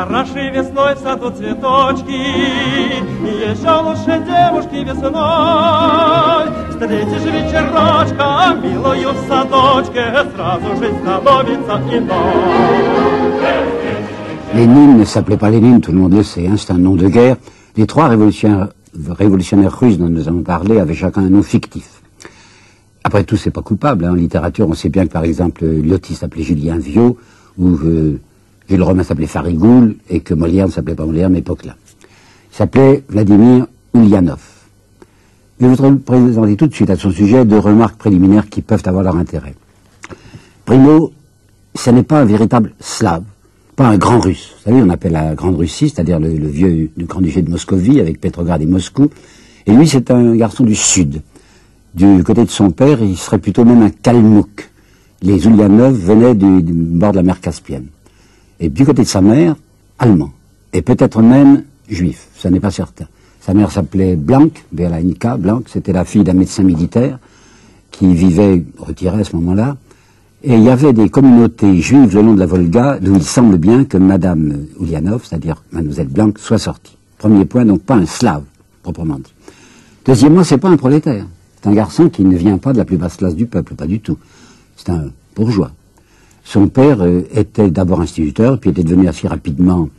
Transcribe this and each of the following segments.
Хороши весной в саду цветочки, еще лучше девушки весной. Встретишь вечерочка, милую в садочке, сразу жизнь становится иной. Lénine ne s'appelait pas Lénine, tout le monde le sait, hein, c'est un nom de guerre. Les trois révolutionnaires, révolutionnaires russes dont nous avons parlé avaient chacun un nom fictif. Après tout, c'est pas coupable. Hein. En littérature, on sait bien que par exemple, Lyotti s'appelait Julien Viau, ou euh, Jules Romain s'appelait Farigoul, et que Molière ne s'appelait pas Molière, mais là. Il s'appelait Vladimir Ulyanov. Je voudrais présenter tout de suite à son sujet deux remarques préliminaires qui peuvent avoir leur intérêt. Primo, ce n'est pas un véritable slave pas un grand russe. Vous savez, on appelle la Grande Russie, c'est-à-dire le, vieux du Grand Duché de Moscovie avec Petrograd et Moscou. Et lui, c'est un garçon du sud. Du côté de son père, il serait plutôt même un Kalmouk. Les Ulyanov venaient du, bord de la mer Caspienne. Et du côté de sa mère, allemand. Et peut-être même juif, ça n'est pas certain. Sa mère s'appelait Blanc, Belanika, Blanc, c'était la fille d'un médecin militaire qui vivait retiré à ce moment-là. Et il y avait des communautés juives le long de la Volga d'où il semble bien que Madame Ulyanov, c'est-à-dire Mademoiselle Blanc, soit sortie. Premier point, donc pas un slave, proprement dit. Deuxièmement, c'est pas un prolétaire. C'est un garçon qui ne vient pas de la plus basse classe du peuple, pas du tout. C'est un bourgeois. Son père euh, était d'abord instituteur, puis était devenu assez rapidement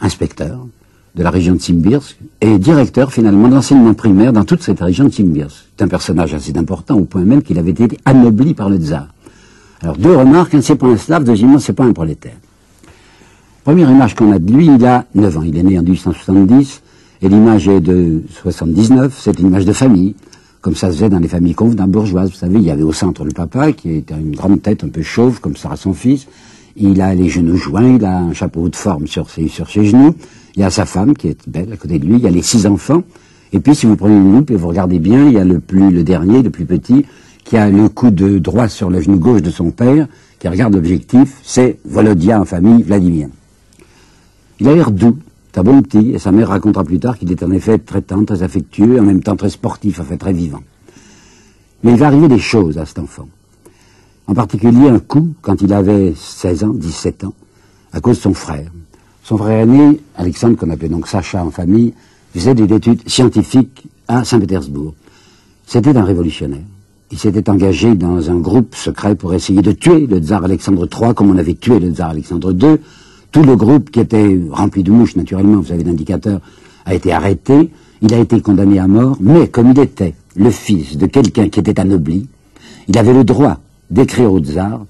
inspecteur de la région de Simbirsk et directeur finalement de l'enseignement primaire dans toute cette région de Simbirsk. C'est un personnage assez important au point même qu'il avait été anobli par le tsar. Alors deux remarques, un c'est pas un slave, deuxièmement c'est pas un prolétaire. Première image qu'on a de lui, il a 9 ans, il est né en 1870, et l'image est de 79, c'est une image de famille, comme ça se faisait dans les familles convenables bourgeoises. Vous savez, il y avait au centre le papa, qui était une grande tête un peu chauve, comme ça à son fils. Il a les genoux joints, il a un chapeau de forme sur ses, sur ses genoux. Il y a sa femme, qui est belle à côté de lui. Il y a les six enfants. Et puis, si vous prenez une loupe et vous regardez bien, il y a le plus, le dernier, le plus petit, qui a le coup de droit sur le genou gauche de son père, qui regarde l'objectif, c'est Volodia en famille, Vladimir. Il a l'air doux, c'est un bon petit, et sa mère racontera plus tard qu'il est en effet très tendre, très affectueux, et en même temps très sportif, en fait très vivant. Mais il va arriver des choses à cet enfant. En particulier un coup, quand il avait 16 ans, 17 ans, à cause de son frère. Son frère aîné, Alexandre, qu'on appelait donc Sacha en famille, faisait des études scientifiques à Saint-Pétersbourg. C'était un révolutionnaire il s'était engagé dans un groupe secret pour essayer de tuer le tsar Alexandre III comme on avait tué le tsar Alexandre II. Tout le groupe qui était rempli de mouches, naturellement, vous savez, l'indicateur, a été arrêté. Il a été condamné à mort, mais comme il était le fils de quelqu'un qui était anobli, il avait le droit d'écrire au tsar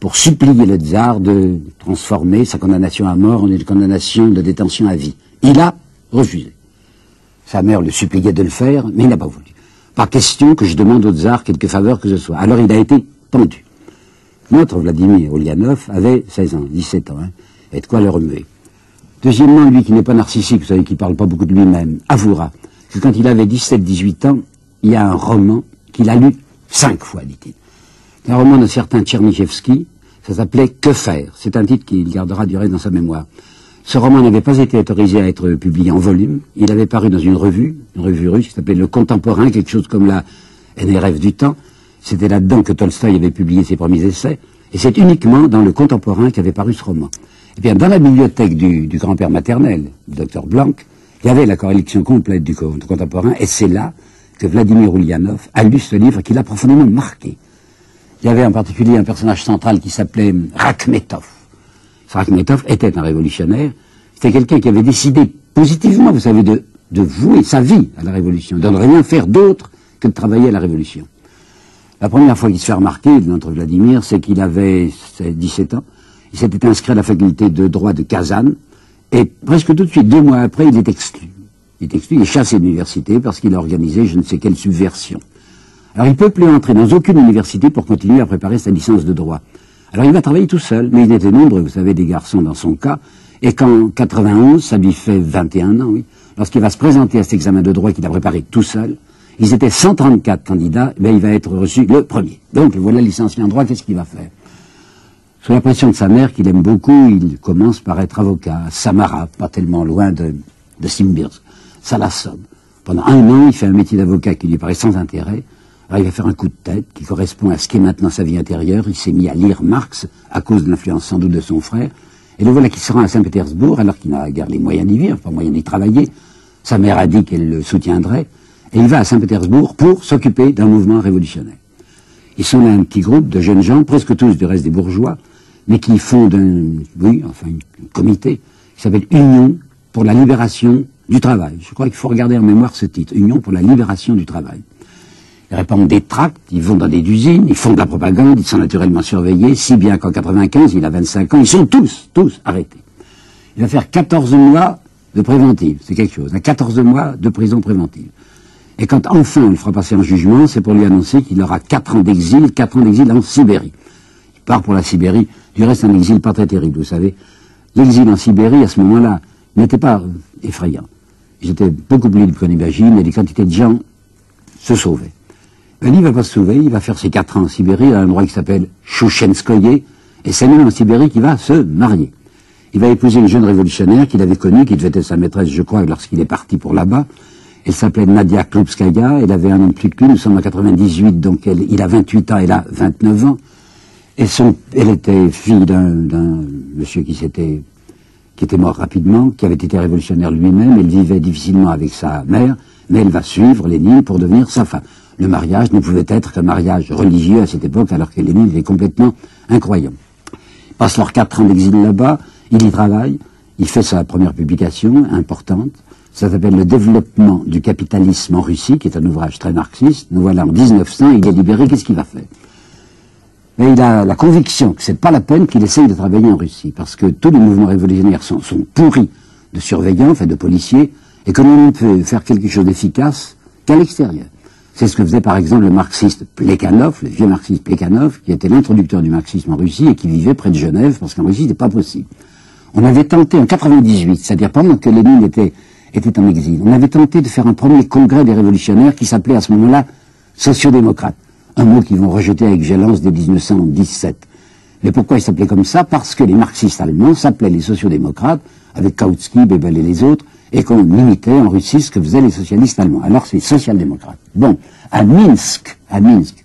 pour supplier le tsar de transformer sa condamnation à mort en une condamnation de détention à vie. Il a refusé. Sa mère le suppliait de le faire, mais il n'a pas voulu. Pas question que je demande au tsar quelque faveur que ce soit. Alors il a été pendu. Notre Vladimir Olianov avait 16 ans, 17 ans, hein, et de quoi le remuer. Deuxièmement, lui qui n'est pas narcissique, vous savez, qui parle pas beaucoup de lui-même, avouera que quand il avait 17-18 ans, il y a un roman qu'il a lu cinq fois, dit-il. Un roman d'un certain Tchernychevski, ça s'appelait Que faire C'est un titre qu'il gardera du reste dans sa mémoire. Ce roman n'avait pas été autorisé à être publié en volume. Il avait paru dans une revue, une revue russe qui s'appelait Le Contemporain, quelque chose comme la NRF du temps. C'était là-dedans que Tolstoï avait publié ses premiers essais. Et c'est uniquement dans Le Contemporain qu'avait paru ce roman. Eh bien, dans la bibliothèque du, grand-père maternel, du docteur Blanc, il y avait la collection complète du, Contemporain, et c'est là que Vladimir Ulyanov a lu ce livre qui l'a profondément marqué. Il y avait en particulier un personnage central qui s'appelait Rakhmetov Rakhmetov était un révolutionnaire. C'était quelqu'un qui avait décidé positivement, vous savez, de, de vouer sa vie à la révolution, de ne rien faire d'autre que de travailler à la révolution. La première fois qu'il se fait remarquer, notre Vladimir, c'est qu'il avait 17 ans. Il s'était inscrit à la faculté de droit de Kazan. Et presque tout de suite, deux mois après, il est exclu. Il est exclu, il est chassé de l'université parce qu'il a organisé je ne sais quelle subversion. Alors il ne peut plus entrer dans aucune université pour continuer à préparer sa licence de droit. Alors il va travailler tout seul, mais il était nombreux, vous savez, des garçons dans son cas, et qu'en 91, ça lui fait 21 ans, oui, lorsqu'il va se présenter à cet examen de droit qu'il a préparé tout seul, ils étaient 134 candidats, mais il va être reçu le premier. Donc voilà licencié en droit, qu'est-ce qu'il va faire? Sous la pression de sa mère, qu'il aime beaucoup, il commence par être avocat à Samara, pas tellement loin de, Simbirsk. Ça l'assomme. Pendant un an, il fait un métier d'avocat qui lui paraît sans intérêt, il va faire un coup de tête qui correspond à ce qu'est maintenant sa vie intérieure. Il s'est mis à lire Marx à cause de l'influence sans doute de son frère. Et le voilà qui se rend à Saint-Pétersbourg, alors qu'il n'a guère les moyens d'y vivre, pas moyen d'y travailler. Sa mère a dit qu'elle le soutiendrait. Et il va à Saint-Pétersbourg pour s'occuper d'un mouvement révolutionnaire. Ils sont là un petit groupe de jeunes gens, presque tous du reste des bourgeois, mais qui fondent un, comité qui s'appelle Union pour la libération du travail. Je crois qu'il faut regarder en mémoire ce titre, Union pour la libération du travail. Ils répandent des tracts, ils vont dans des usines, ils font de la propagande, ils sont naturellement surveillés, si bien qu'en 95, il a 25 ans, ils sont tous, tous arrêtés. Il va faire 14 mois de préventive, c'est quelque chose, 14 mois de prison préventive. Et quand enfin le fera passer en jugement, c'est pour lui annoncer qu'il aura 4 ans d'exil, 4 ans d'exil en Sibérie. Il part pour la Sibérie, du reste un exil pas très terrible, vous savez. L'exil en Sibérie, à ce moment-là, n'était pas euh, effrayant. J'étais beaucoup plus libre qu'on imagine, et des quantités de gens se sauvaient. Ben, il va pas se sauver, il va faire ses quatre ans en Sibérie, à un endroit qui s'appelle Chouchenskoye, et c'est même en Sibérie qu'il va se marier. Il va épouser une jeune révolutionnaire qu'il avait connue, qui devait être sa maîtresse, je crois, lorsqu'il est parti pour là-bas. Elle s'appelait Nadia Klubskaya, elle avait un an plus que lui, nous sommes en 98, donc il a 28 ans, elle a 29 ans. Elle était fille d'un monsieur qui qui était mort rapidement, qui avait été révolutionnaire lui-même, elle vivait difficilement avec sa mère, mais elle va suivre Lénine pour devenir sa femme. Le mariage ne pouvait être qu'un mariage religieux à cette époque, alors que Lénine était complètement incroyant. Il passe leurs quatre ans d'exil là-bas, il y travaille, il fait sa première publication importante, ça s'appelle Le développement du capitalisme en Russie, qui est un ouvrage très marxiste. Nous voilà en 1900, il est libéré, qu'est-ce qu'il va faire? Il a la conviction que c'est pas la peine qu'il essaye de travailler en Russie, parce que tous les mouvements révolutionnaires sont, pourris de surveillants, enfin de policiers, et que l'on ne peut faire quelque chose d'efficace qu'à l'extérieur. C'est ce que faisait par exemple le marxiste Plekhanov, le vieux marxiste Plekhanov, qui était l'introducteur du marxisme en Russie et qui vivait près de Genève, parce qu'en Russie, c'était pas possible. On avait tenté en 98, c'est-à-dire pendant que Lénine était, était en exil, on avait tenté de faire un premier congrès des révolutionnaires qui s'appelait à ce moment-là sociodémocrate un mot qu'ils vont rejeter avec violence dès 1917. Mais pourquoi il s'appelait comme ça? Parce que les marxistes allemands s'appelaient les sociodémocrates, avec Kautsky, Bebel et les autres, et qu'on imitait en Russie ce que faisaient les socialistes allemands. Alors c'est social-démocrate. Bon, à Minsk, à Minsk,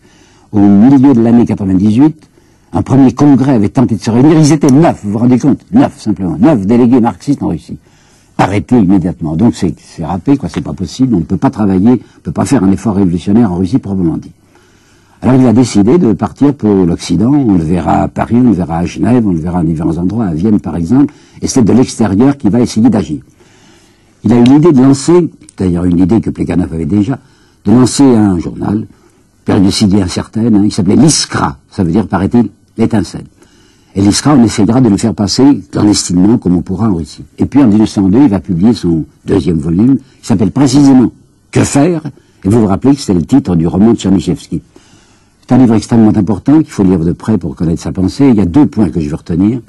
au milieu de l'année 98, un premier congrès avait tenté de se réunir. Ils étaient neuf, vous vous rendez compte? Neuf, simplement. Neuf délégués marxistes en Russie. Arrêtés immédiatement. Donc c'est râpé, quoi, c'est pas possible. On ne peut pas travailler, on ne peut pas faire un effort révolutionnaire en Russie proprement dit. Alors il a décidé de partir pour l'Occident. On le verra à Paris, on le verra à Genève, on le verra à différents endroits, à Vienne par exemple. Et c'est de l'extérieur qu'il va essayer d'agir. Il a eu l'idée de lancer, d'ailleurs une idée que Plekhanov avait déjà, de lancer un journal, périodicité incertaine, hein, il s'appelait l'Iskra, ça veut dire, paraît-il, l'étincelle. Et l'Iskra, on essayera de le faire passer clandestinement comme on pourra en Russie. Et puis en 1902, il va publier son deuxième volume, qui s'appelle précisément Que faire? Et vous vous rappelez que c'est le titre du roman de Tchernyshevsky. C'est un livre extrêmement important qu'il faut lire de près pour connaître sa pensée. Il y a deux points que je veux retenir.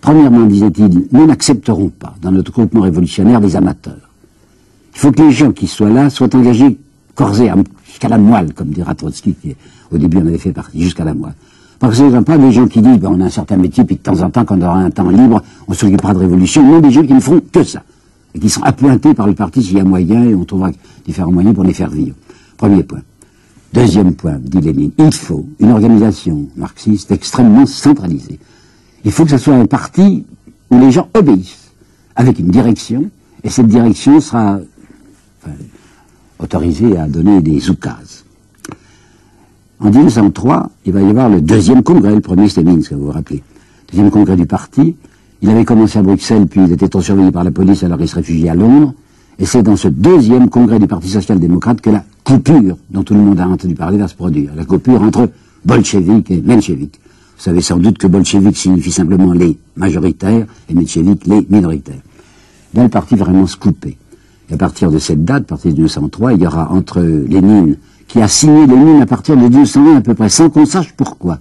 Premièrement, disait-il, nous n'accepterons pas dans notre groupement révolutionnaire des amateurs. Il faut que les gens qui soient là soient engagés corps et jusqu'à la moelle, comme dira Trotsky, qui au début en avait fait partie, jusqu'à la moelle. Parce que ce ne pas des gens qui disent, ben, on a un certain métier, puis de temps en temps, quand on aura un temps libre, on s'occupera de révolution. Non, des gens qui ne font que ça. Et qui sont appointés par le parti s'il y a moyen, et on trouvera différents moyens pour les faire vivre. Premier point. Deuxième point, dit Lénine, il faut une organisation marxiste extrêmement centralisée. Il faut que ce soit un parti où les gens obéissent, avec une direction, et cette direction sera autorisée à donner des oukases. En 1903, il va y avoir le deuxième congrès, le premier c'était Minsk, vous vous rappelez. Deuxième congrès du parti. Il avait commencé à Bruxelles, puis il était trop surveillé par la police, alors il se réfugiait à Londres. Et c'est dans ce deuxième congrès du Parti social-démocrate que la coupure dont tout le monde a entendu parler va se produire. La coupure entre bolcheviks et mencheviks. Vous savez sans doute que bolcheviks signifie simplement les majoritaires et mencheviks les minoritaires. Là, le parti vraiment se couper. Et à partir de cette date, à partir de 1903, il y aura entre Lénine, qui a signé Lénine à partir de 1901 à peu près, sans qu'on sache pourquoi.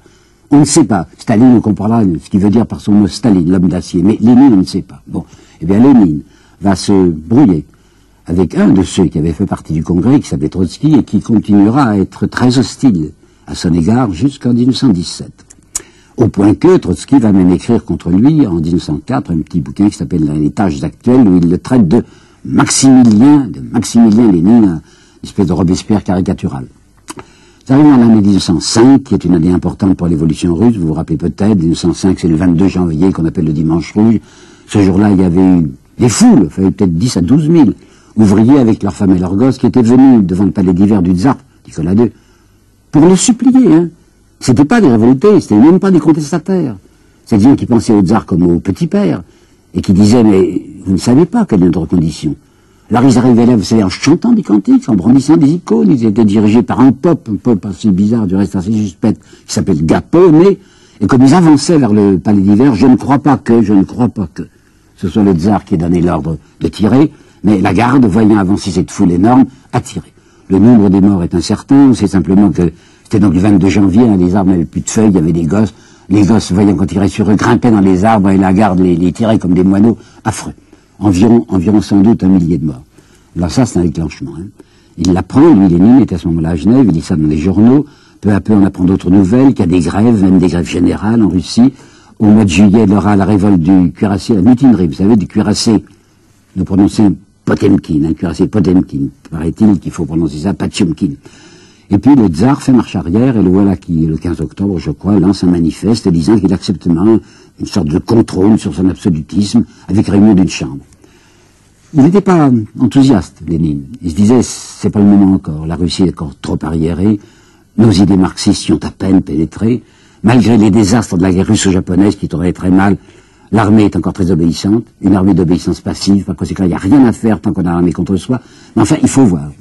On ne sait pas. Staline, on comprendra ce qu'il veut dire par son mot Staline, l'homme d'acier. Mais Lénine, on ne sait pas. Bon. Eh bien, Lénine va se brouiller avec un de ceux qui avait fait partie du Congrès, qui s'appelait Trotsky, et qui continuera à être très hostile à son égard jusqu'en 1917. Au point que Trotsky va même écrire contre lui, en 1904, un petit bouquin qui s'appelle Les tâches actuelles, où il le traite de Maximilien, de Maximilien Lénine, espèce de Robespierre caricatural. Ça arrive en l'année 1905, qui est une année importante pour l'évolution russe, vous vous rappelez peut-être, 1905 c'est le 22 janvier qu'on appelle le dimanche rouge. Ce jour-là, il y avait eu des foules, il fallait peut-être 10 à 12 000 ouvriers avec leurs femmes et leurs gosses qui étaient venus devant le palais d'hiver du tsar, Nicolas II, pour le supplier. Hein. C'était pas des révoltés, c'était même pas des contestataires. C'est des gens qui pensaient au tsar comme au petit père, et qui disaient, mais vous ne savez pas quelle est notre condition. Alors ils arrivaient là, vous savez, en chantant des cantiques, en brandissant des icônes, ils étaient dirigés par un peuple, un peuple assez bizarre, du reste assez suspect, qui s'appelle Gapone, et comme ils avançaient vers le palais d'hiver, je ne crois pas que, je ne crois pas que ce soit le tsar qui ait donné l'ordre de tirer, mais la garde, voyant avancer cette foule énorme, a tiré. Le nombre des morts est incertain, c'est simplement que c'était donc le 22 janvier, hein, les arbres n'avaient plus de feuilles, il y avait des gosses, les gosses, voyant qu'on tirait sur eux, grimpaient dans les arbres et la garde les tirait comme des moineaux, affreux environ, environ sans doute un millier de morts. Alors ça, c'est un déclenchement. Hein. Il l'apprend, lui, Lénine était à ce moment-là à Genève, il dit ça dans les journaux. Peu à peu, on apprend d'autres nouvelles, qu'il y a des grèves, même des grèves générales en Russie. Au mois de juillet, il y aura la révolte du cuirassé, la mutinerie, vous savez, du cuirassé, nous prononçons Potemkin, un cuirassé Potemkin, paraît-il qu'il faut prononcer ça, Pachumkin. Et puis le tsar fait marche arrière, et le voilà qui, le 15 octobre, je crois, lance un manifeste disant qu'il accepte une sorte de contrôle sur son absolutisme avec réunion d'une chambre. Il n'était pas enthousiaste, Lénine. Il se disait, c'est pas le moment encore, la Russie est encore trop arriérée, nos idées marxistes y ont à peine pénétré, malgré les désastres de la guerre russo-japonaise qui tournaient très mal, l'armée est encore très obéissante, une armée d'obéissance passive, par conséquent, il n'y a rien à faire tant qu'on a l'armée contre soi, mais enfin, il faut voir.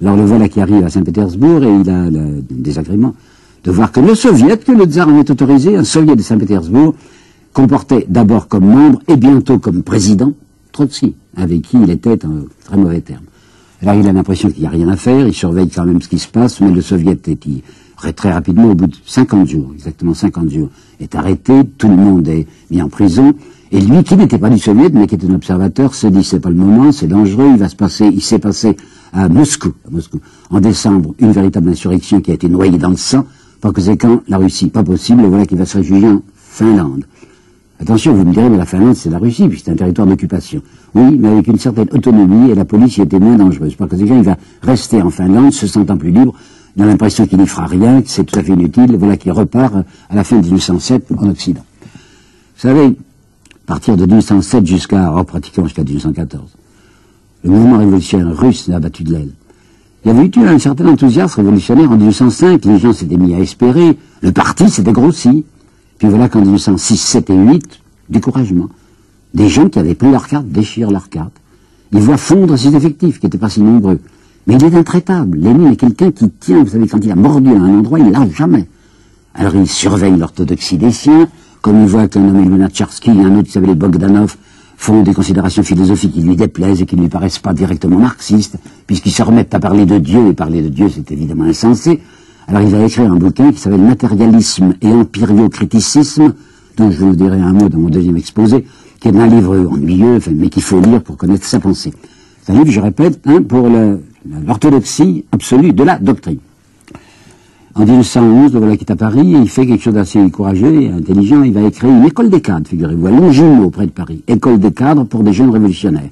Alors le voilà qui arrive à Saint-Pétersbourg et il a le désagrément de voir que le soviet, que le tsar avait autorisé, un soviet de Saint-Pétersbourg, comportait d'abord comme membre et bientôt comme président Avec qui il était un très mauvais terme. Alors il a l'impression qu'il n'y a rien à faire, il surveille quand même ce qui se passe, mais le soviet est très rapidement, au bout de 50 jours, exactement 50 jours, est arrêté, tout le monde est mis en prison, et lui, qui n'était pas du soviet, mais qui était un observateur, se dit c'est pas le moment, c'est dangereux, il va se passer, il s'est passé à Moscou, à Moscou, en décembre, une véritable insurrection qui a été noyée dans le sang, par conséquent, la Russie, pas possible, et voilà qu'il va se réfugier en Finlande. Attention, vous me direz, mais la Finlande, c'est la Russie, puisque c'est un territoire d'occupation. Oui, mais avec une certaine autonomie, et la police y était moins dangereuse. Par conséquent, il va rester en Finlande, se sentant plus libre, a l'impression qu'il n'y fera rien, que c'est tout à fait inutile, voilà qu'il repart à la fin de 1807 en Occident. Vous savez, à partir de 1807 jusqu'à, oh, pratiquement jusqu'à 1814, le mouvement révolutionnaire russe n'a battu de l'aile. Il y avait eu un certain enthousiasme révolutionnaire en 1805, les gens s'étaient mis à espérer, le parti s'était grossi, puis voilà qu'en 1906, 7 et 8, découragement. Des gens qui avaient pris leurs cartes déchirent leurs cartes. Ils voient fondre ses effectifs, qui n'étaient pas si nombreux. Mais il est intraitable. Lénine est quelqu'un qui tient, vous savez, quand il a mordu à un endroit, il ne lâche jamais. Alors il surveille l'orthodoxie des siens, comme il voit qu'un nommé Lunacharsky et un autre qui s'appelait Bogdanov font des considérations philosophiques qui lui déplaisent et qui ne lui paraissent pas directement marxistes, puisqu'ils se remettent à parler de Dieu, et parler de Dieu c'est évidemment insensé, alors il va écrire un bouquin qui s'appelle Matérialisme et empiriocriticisme, dont je vous dirai un mot dans mon deuxième exposé, qui est un livre ennuyeux, mais qu'il faut lire pour connaître sa pensée. C'est un livre, je répète, hein, pour l'orthodoxie absolue de la doctrine. En 1911, le voilà qui est à Paris, il fait quelque chose d'assez courageux et intelligent. Il va écrire une école des cadres, figurez-vous, à Longjumeau, près de Paris. École des cadres pour des jeunes révolutionnaires.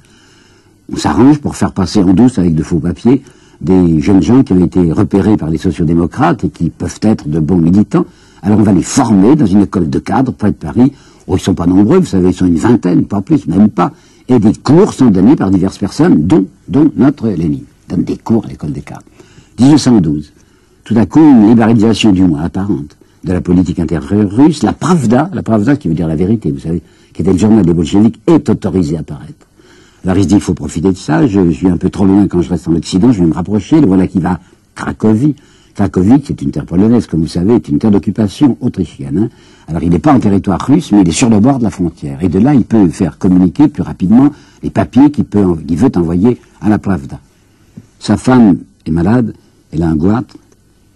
On s'arrange pour faire passer en douce avec de faux papiers des jeunes gens qui ont été repérés par les sociodémocrates et qui peuvent être de bons militants. Alors on va les former dans une école de cadre près de Paris, où ils sont pas nombreux, vous savez, ils sont une vingtaine, pas plus, même pas. Et des cours sont donnés par diverses personnes, dont, dont notre Lénine. Donne des cours à l'école des cadres. 1812. Tout à coup, une libéralisation du moins apparente de la politique intérieure russe. La Pravda, la Pravda qui veut dire la vérité, vous savez, qui était le journal des bolcheviks, est autorisée à apparaître. Se dit, il faut profiter de ça, je, suis un peu trop loin quand je reste en Occident, je vais me rapprocher, le voilà qui va Cracovie. Cracovie, qui est une terre polonaise, comme vous savez, est une terre d'occupation autrichienne. Hein. Alors il n'est pas en territoire russe, mais il est sur le bord de la frontière. Et de là, il peut faire communiquer plus rapidement les papiers qu'il veut envoyer à la Pravda. Sa femme est malade, elle a un goitre,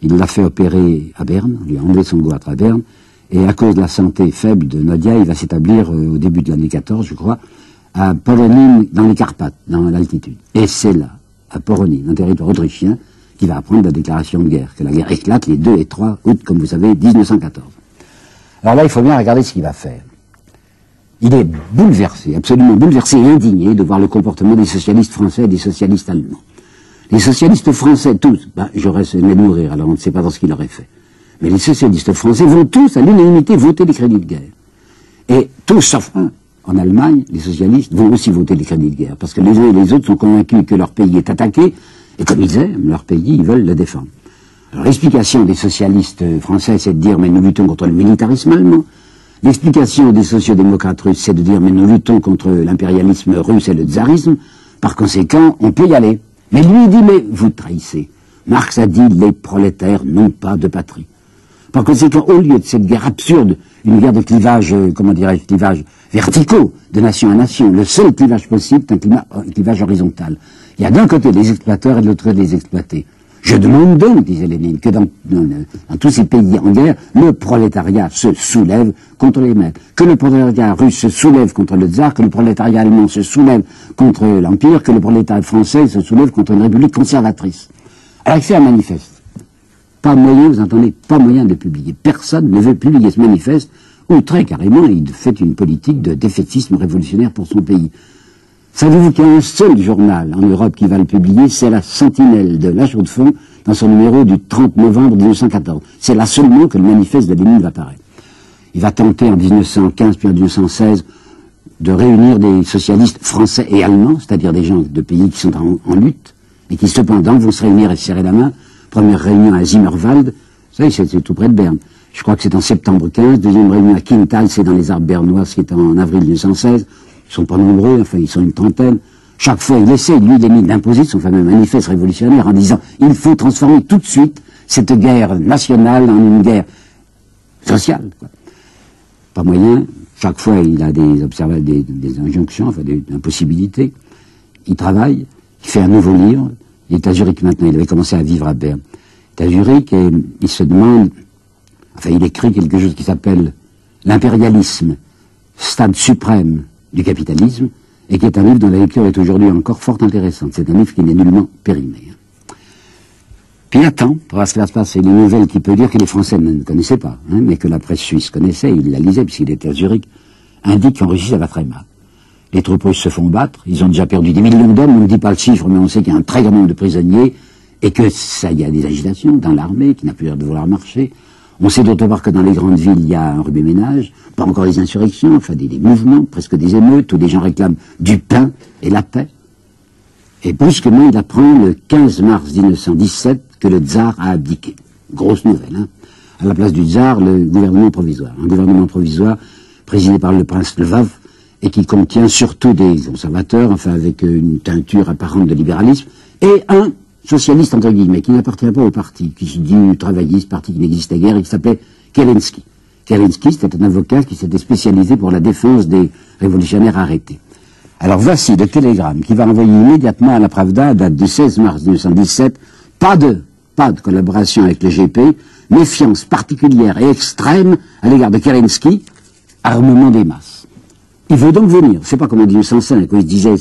il l'a fait opérer à Berne, lui a enlevé son goitre à Berne, et à cause de la santé faible de Nadia, il va s'établir euh, au début de l'année 14, je crois, à Poronine, dans les Carpates, dans l'altitude. Et c'est là, à Poronine, un territoire autrichien, qu'il va apprendre la déclaration de guerre, que la guerre éclate les 2 et 3 août, comme vous savez, 1914. Alors là, il faut bien regarder ce qu'il va faire. Il est bouleversé, absolument bouleversé et indigné de voir le comportement des socialistes français et des socialistes allemands. Les socialistes français, tous, ben, j'aurais aimé mourir, alors on ne sait pas dans ce qu'il aurait fait. Mais les socialistes français vont tous, à l'unanimité, voter les crédits de guerre. Et tous, sauf un, en Allemagne, les socialistes vont aussi voter les crédits de guerre, parce que les uns et les autres sont convaincus que leur pays est attaqué, et comme ils aiment leur pays, ils veulent le défendre. L'explication des socialistes français, c'est de dire, mais nous luttons contre le militarisme allemand. L'explication des sociodémocrates russes, c'est de dire, mais nous luttons contre l'impérialisme russe et le tsarisme. Par conséquent, on peut y aller. Mais lui dit, mais vous trahissez. Marx a dit, les prolétaires n'ont pas de patrie. Par conséquent, au lieu de cette guerre absurde, une guerre de clivage, euh, comment dirais-je, clivage verticaux, de nation à nation, le seul clivage possible est un, clivage horizontal. Il y a d'un côté les exploiteurs et de l'autre les exploités. Je demande donc, disait Lénine, que dans, tous ces pays en guerre, le prolétariat se soulève contre les maîtres, que le prolétariat russe se soulève contre le tsar, que le prolétariat allemand se soulève contre l'Empire, que le prolétariat français se soulève contre une république conservatrice. Alors c'est un manifeste. Pas moyen, vous entendez, pas moyen de publier. Personne ne veut publier ce manifeste, ou très carrément, il fait une politique de défaitisme révolutionnaire pour son pays. Savez-vous qu'il y a un seul journal en Europe qui va le publier? C'est la Sentinelle de La Chaux-de-Fonds dans son numéro du 30 novembre 1914. C'est là seulement que le manifeste de va paraître. Il va tenter en 1915 puis en 1916 de réunir des socialistes français et allemands, c'est-à-dire des gens de pays qui sont en, lutte et qui cependant vont se réunir et se serrer la main. Première réunion à Zimmerwald, savez, c'est tout près de Berne. Je crois que c'est en septembre 15. Deuxième réunion à Quintal, c'est dans les Arbres bernois, qui est en avril 1916. Ils sont pas nombreux, enfin ils sont une trentaine. Chaque fois, il essaie, lui, il est mis d'imposer son fameux manifeste révolutionnaire en disant il faut transformer tout de suite cette guerre nationale en une guerre sociale. Pas moyen. Chaque fois, il a des observations, des, injonctions, enfin des impossibilités. Il travaille, il fait un nouveau livre. Il est à Zurich maintenant. Il avait commencé à vivre à Berne. Il est à Zurich et il se demande, enfin, il écrit quelque chose qui s'appelle l'impérialisme, stade suprême du capitalisme, et qui est un livre dont la lecture est aujourd'hui encore fort intéressante. C'est un livre qui n'est nullement périmé. Puis attend pour voir ce qui va se passer. Les nouvelles qui peut dire que les Français ne connaissaient pas, hein, mais que la presse suisse connaissait, il la lisait puisqu'il était à Zurich, indique qu'en Russie ça va très mal. Les troupes russes se font battre, ils ont déjà perdu des millions d'hommes, on ne dit pas le chiffre, mais on sait qu'il y a un très grand nombre de prisonniers, et que ça, y a des agitations dans l'armée qui n'a plus l'air de vouloir marcher. On sait d'autre part que dans les grandes villes, il y a un rubé-ménage, pas encore des insurrections, enfin des, mouvements, presque des émeutes, où des gens réclament du pain et la paix. Et brusquement, il apprend le 15 mars 1917 que le tsar a abdiqué. Grosse nouvelle, hein. À la place du tsar, le gouvernement provisoire. Un gouvernement provisoire présidé par le prince Lvov et qui contient surtout des conservateurs, enfin avec une teinture apparente de libéralisme, et un socialiste entre guillemets, qui n'appartient pas au parti, qui se dit travailliste, parti qui n'existait guère, et qui s'appelait Kerensky. Kerensky, c'était un avocat qui s'était spécialisé pour la défense des révolutionnaires arrêtés. Alors voici le télégramme qui va envoyer immédiatement à la Pravda, date du 16 mars 1917, pas de, pas de collaboration avec le GP, méfiance particulière et extrême à l'égard de Kerensky, armement des masses. Il veut donc venir. C'est pas comme en 1905, où il se disait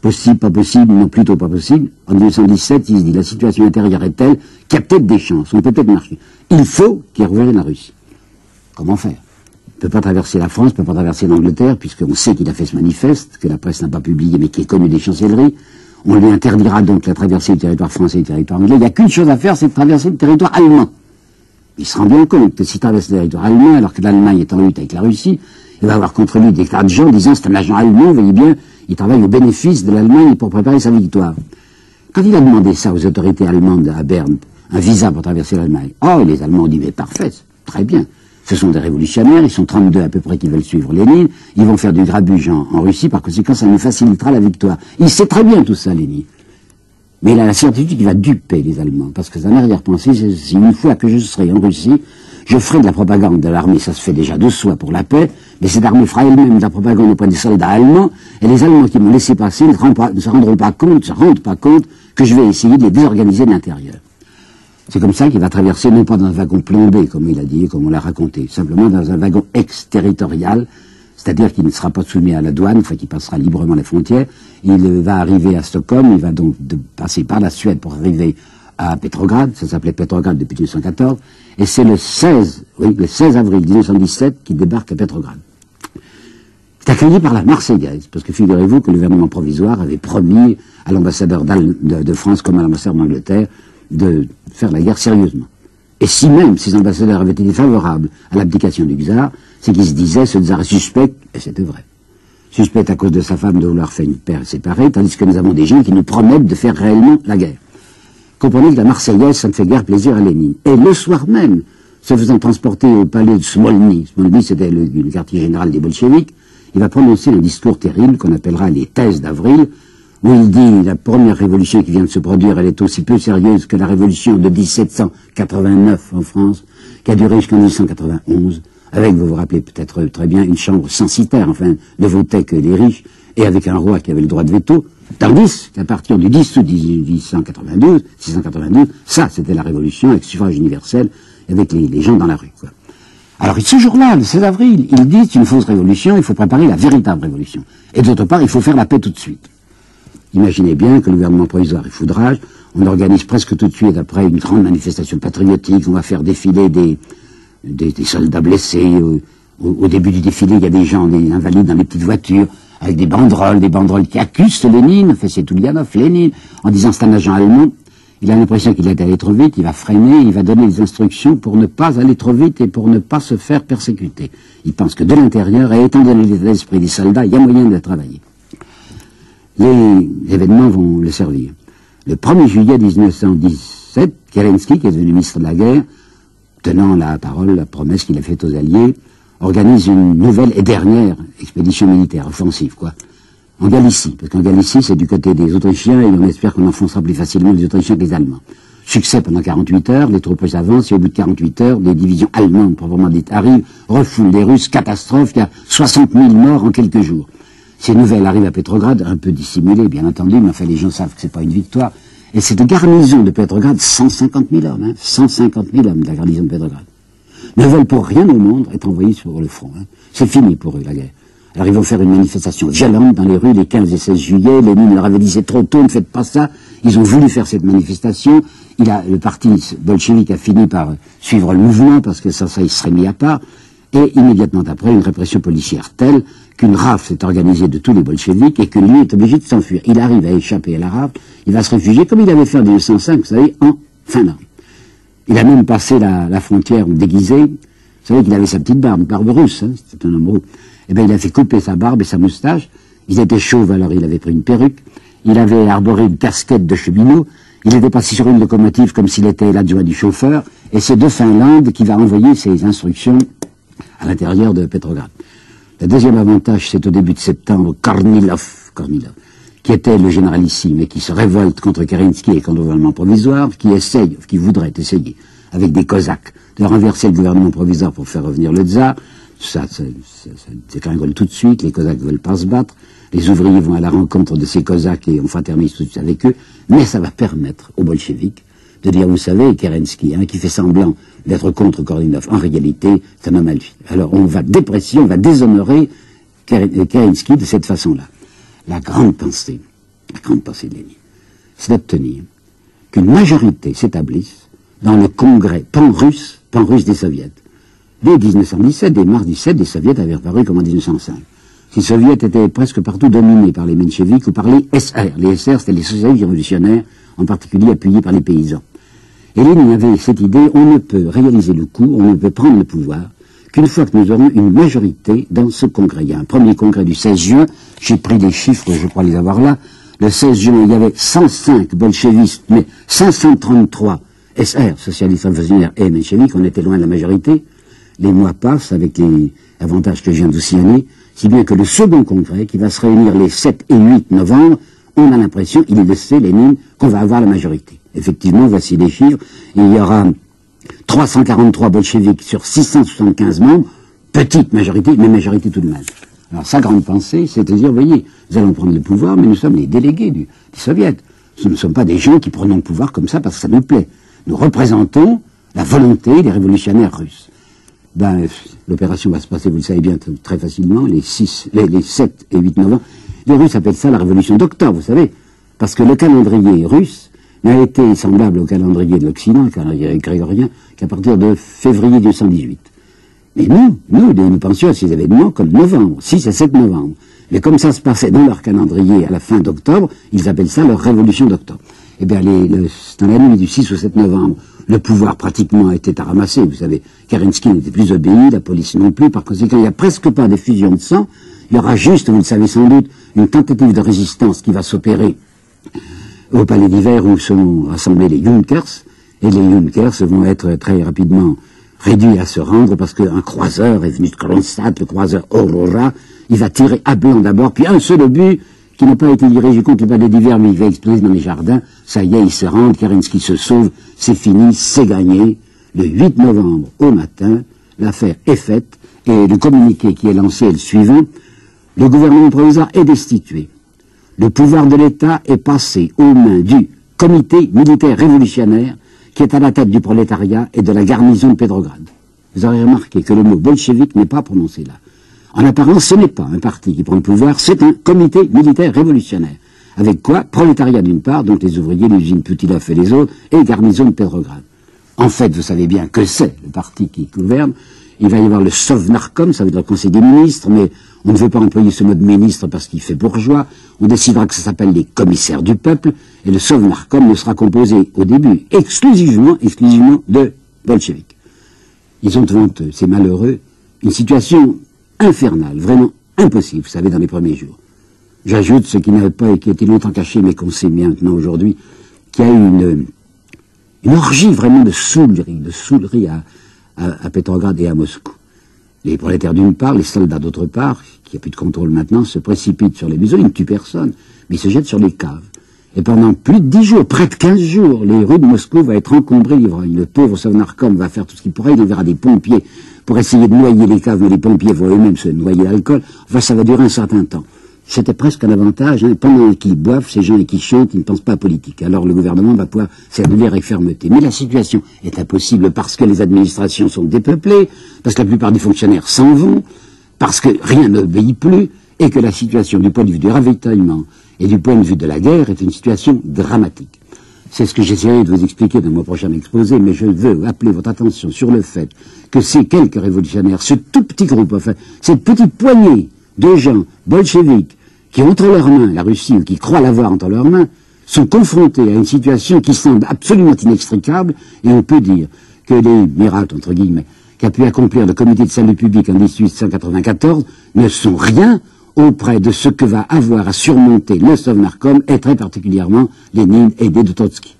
possible, pas possible, non plutôt pas possible. En 1917, il se dit la situation intérieure est telle qu'il y a peut-être des chances, on peut peut-être marcher. Il faut qu'il revienne la Russie. Comment faire? Il ne peut pas traverser la France, il ne peut pas traverser l'Angleterre, puisqu'on sait qu'il a fait ce manifeste, que la presse n'a pas publié, mais qui est connu des chancelleries. On lui interdira donc la traversée du territoire français et du territoire anglais. Il n'y a qu'une chose à faire, c'est de traverser le territoire allemand. Il se rend bien compte que s'il traverse le territoire allemand, alors que l'Allemagne est en lutte avec la Russie, il va avoir contre lui des tas de gens disant c'est un agent allemand, voyez bien, il travaille au bénéfice de l'Allemagne pour préparer sa victoire. Quand il a demandé ça aux autorités allemandes à Berne, un visa pour traverser l'Allemagne, oh, les Allemands ont dit, mais parfait, très bien. Ce sont des révolutionnaires, ils sont 32 à peu près qui veulent suivre Lénine, ils vont faire du grabuge en, Russie, par conséquent ça nous facilitera la victoire. Il sait très bien tout ça, Lénine. Mais il a la certitude qu'il va duper les Allemands, parce que sa arrière-pensée, c'est une fois que je serai en Russie, je ferai de la propagande de l'armée, ça se fait déjà de soi pour la paix, mais cette armée fera elle-même de la propagande auprès des soldats allemands, et les Allemands qui m'ont laissé passer ne, se rendront pas compte, ne se rendent pas compte que je vais essayer de les désorganiser de l'intérieur. C'est comme ça qu'il va traverser, non pas dans un wagon plombé, comme il a dit, comme on l'a raconté, simplement dans un wagon exterritorial, c'est-à-dire qu'il ne sera pas soumis à la douane, enfin qu'il passera librement les frontières. Il va arriver à Stockholm, il va donc passer par la Suède pour arriver à Petrograd, ça s'appelait Petrograd depuis 1914, et c'est le 16, oui, le 16 avril 1917 qu'il débarque à Petrograd. C'est accueilli par la Marseillaise, parce que figurez-vous que le gouvernement provisoire avait promis à l'ambassadeur de, France comme à l'ambassadeur d'Angleterre de faire la guerre sérieusement. Et si même ces ambassadeurs avaient été favorables à l'abdication du tsar, c'est qu'ils se disaient ce tsar suspect, et c'était vrai. Suspect à cause de sa femme de vouloir faire une paire séparée, tandis que nous avons des gens qui nous promettent de faire réellement la guerre. Comprenez que la Marseillaise, ça ne fait guère plaisir à Lénine. Et le soir même, se faisant transporter au palais de Smolny, Smolny c'était le, le, quartier général des bolcheviks, il va prononcer un discours terrible qu'on appellera les thèses d'avril, où il dit la première révolution qui vient de se produire, elle est aussi peu sérieuse que la révolution de 1789 en France, qui a duré jusqu'en 1891, avec, vous vous rappelez peut-être très bien, une chambre censitaire, enfin, ne votait que les riches, et avec un roi qui avait le droit de veto, tandis qu'à partir du 10 août 1892, 692, ça c'était la révolution avec suffrage universel, avec les, gens dans la rue. Alors ce jour-là, le 16 avril, il dit c'est une fausse révolution, il faut préparer la véritable révolution. Et d'autre part, il faut faire la paix tout de suite. Imaginez bien que le gouvernement provisoire est foudrage, on organise presque tout de suite après une grande manifestation patriotique, on va faire défiler des, des, soldats blessés. Au, début du défilé, il y a des gens, des invalides dans les petites voitures, avec des banderoles, des banderoles qui accusent Lénine, fait c'est Toulianov, Lénine, en disant c'est un agent allemand. Il a l'impression qu'il est allé trop vite, il va freiner, il va donner des instructions pour ne pas aller trop vite et pour ne pas se faire persécuter. Il pense que de l'intérieur, et étant donné l'état des soldats, il y a moyen de travailler. Les événements vont le servir. Le 1er juillet 1917, Kerensky, qui est devenu ministre de la guerre, tenant la parole, la promesse qu'il a faite aux Alliés, organise une nouvelle et dernière expédition militaire, offensive, quoi en Galicie, parce qu'en Galicie, c'est du côté des Autrichiens, et on espère qu'on enfoncera plus facilement les Autrichiens que les Allemands. Succès pendant 48 heures, les troupes avancent, et au bout de 48 heures, des divisions allemandes, proprement dites, arrivent, refoulent les Russes, catastrophe, il y a 60 000 morts en quelques jours. Ces nouvelles arrivent à Petrograd, un peu dissimulées, bien entendu, mais enfin, les gens savent que c'est pas une victoire. Et cette garnison de Petrograd, 150 000 hommes, hein, 150 000 hommes de la garnison de Petrograd, ne veulent pour rien au monde être envoyés sur le front. Hein. C'est fini pour eux, la guerre. Alors ils vont faire une manifestation violente dans les rues les 15 et 16 juillet. Lénine leur avait dit c'est trop tôt, ne faites pas ça. Ils ont voulu faire cette manifestation. Il a, le parti bolchevique a fini par suivre le mouvement parce que ça, ça, il serait mis à part. Et immédiatement après, une répression policière telle qu'une rafle s'est organisée de tous les bolcheviks et que lui est obligé de s'enfuir. Il arrive à échapper à la rafle, il va se réfugier comme il avait fait en 1905, vous savez, en Finlande. Il a même passé la, la frontière déguisé. Vous savez qu'il avait sa petite barbe, barbe russe, hein, c'était un homme roux eh bien, il a fait couper sa barbe et sa moustache. Il était chauve, alors il avait pris une perruque. Il avait arboré une casquette de cheminot. Il était passé sur une locomotive comme s'il était l'adjoint du chauffeur. Et c'est de Finlande qui va envoyer ses instructions à l'intérieur de Petrograd. Le deuxième avantage, c'est au début de septembre, Kornilov, Kornilov, qui était le généralissime et qui se révolte contre Kerensky et contre le gouvernement provisoire, qui essaye, qui voudrait essayer, avec des Cosaques, de renverser le gouvernement provisoire pour faire revenir le tsar. Ça, ça, ça, tout de suite, les Cosaques veulent pas se battre, les ouvriers vont à la rencontre de ces Cosaques et on fraternise tout de suite avec eux, mais ça va permettre aux bolcheviks de dire, vous savez, Kerensky, hein, qui fait semblant d'être contre Kornilov, en réalité, c'est un homme à. Alors on va déprécier, on va déshonorer Kerensky de cette façon-là. La grande pensée, la grande pensée de Lénine, c'est d'obtenir qu'une majorité s'établisse dans le congrès pan-russe, pan-russe des soviets Dès 1917, dès mars 17, les soviets avaient apparu comme en 1905. Ces soviets étaient presque partout dominés par les mencheviks ou par les SR. Les SR, c'était les socialistes révolutionnaires, en particulier appuyés par les paysans. Et Lénine avait cette idée, on ne peut réaliser le coup, on ne peut prendre le pouvoir, qu'une fois que nous aurons une majorité dans ce congrès. Il y a un premier congrès du 16 juin, j'ai pris des chiffres, je crois les avoir là. Le 16 juin, il y avait 105 bolchevistes, mais 533 SR, socialistes révolutionnaires et mencheviks, on était loin de la majorité les mois passent avec les avantages que je viens de signaler, si bien que le second congrès, qui va se réunir les 7 et 8 novembre, on a l'impression, il le sait, Lénine, qu'on va avoir la majorité. Effectivement, voici les chiffres. Il y aura 343 bolcheviks sur 675 membres, petite majorité, mais majorité tout de même. Alors sa grande pensée, c'est de dire, voyez, nous allons prendre le pouvoir, mais nous sommes les délégués du, des soviets. Nous ne sommes pas des gens qui prenons le pouvoir comme ça parce que ça nous plaît. Nous représentons la volonté des révolutionnaires russes ben, l'opération va se passer, vous le savez bien, très facilement, les, 6, les, 7 et 8 novembre. Les Russes appellent ça la révolution d'octobre, vous savez, parce que le calendrier russe n'a été semblable au calendrier de l'Occident, le calendrier grégorien, qu'à partir de février 1918. Mais nous, nous, nous pensions à ces événements comme novembre, 6 et 7 novembre. Mais comme ça se passait dans leur calendrier à la fin d'octobre, ils appellent ça leur révolution d'octobre. Eh bien, dans la nuit du 6 au 7 novembre, le pouvoir pratiquement était à ramasser. Vous savez, Kerensky n'était plus obéi, la police non plus. Par conséquent, il n'y a presque pas d'effusion de sang. Il y aura juste, vous le savez sans doute, une tentative de résistance qui va s'opérer au palais d'hiver où sont rassemblés les Junkers. Et les Junkers vont être très rapidement réduits à se rendre parce qu'un croiseur est venu de Kronstadt, le croiseur Aurora. Il va tirer à blanc d'abord, puis un seul obus qui n'a pas été dirigé contre le palais d'hiver, mais il va exploser dans les jardins. Ça y est, il se rend, Kerensky se sauve, c'est fini, c'est gagné. Le 8 novembre au matin, l'affaire est faite, et le communiqué qui est lancé est le suivant. Le gouvernement provisoire est destitué. Le pouvoir de l'État est passé aux mains du comité militaire révolutionnaire qui est à la tête du prolétariat et de la garnison de Pétrograd. Vous aurez remarqué que le mot bolchevique n'est pas prononcé là. En apparence, ce n'est pas un parti qui prend le pouvoir, c'est un comité militaire révolutionnaire. Avec quoi Prolétariat d'une part, donc les ouvriers, l'usine Putilov et les autres, et garnison de Petrograd. En fait, vous savez bien que c'est le parti qui gouverne. Il va y avoir le Sovnarkom, ça veut dire le Conseil des ministres, mais on ne veut pas employer ce mot de ministre parce qu'il fait bourgeois. On décidera que ça s'appelle les commissaires du peuple, et le Sovnarkom ne sera composé au début exclusivement, exclusivement de bolcheviks. Ils ont devant eux, c'est malheureux, une situation infernal, vraiment impossible, vous savez, dans les premiers jours. J'ajoute ce qui n'a pas et qui été longtemps caché, mais qu'on sait maintenant aujourd'hui, qu'il y a eu une, une orgie vraiment de soulerie, de soulerie à, à, à Petrograd et à Moscou. Les prolétaires d'une part, les soldats d'autre part, qui a plus de contrôle maintenant, se précipitent sur les maisons, ils ne tuent personne, mais ils se jettent sur les caves. Et pendant plus de dix jours, près de quinze jours, les rues de Moscou vont être encombrées. Le pauvre Sovnarkom va faire tout ce qu'il pourra, il enverra des pompiers pour essayer de noyer les caves, mais les pompiers vont eux-mêmes se noyer d'alcool. Enfin, ça va durer un certain temps. C'était presque un avantage. Pendant qu'ils boivent, ces gens et qui chantent, ils ne pensent pas à politique. Alors le gouvernement va pouvoir s'annuler avec fermeté. Mais la situation est impossible parce que les administrations sont dépeuplées, parce que la plupart des fonctionnaires s'en vont, parce que rien n'obéit plus, et que la situation du point de vue du ravitaillement et du point de vue de la guerre est une situation dramatique. C'est ce que j'essaierai de vous expliquer dans mon prochain exposé, mais je veux appeler votre attention sur le fait que ces quelques révolutionnaires, ce tout petit groupe, enfin, cette petite poignée de gens bolcheviques qui ont entre leurs mains la Russie ou qui croient l'avoir entre leurs mains, sont confrontés à une situation qui semble absolument inextricable, et on peut dire que les miracles, entre guillemets, qu'a pu accomplir le comité de salut public en 1894 ne sont rien auprès de ce que va avoir à surmonter le Sovnarkom et très particulièrement Lénine et Trotsky.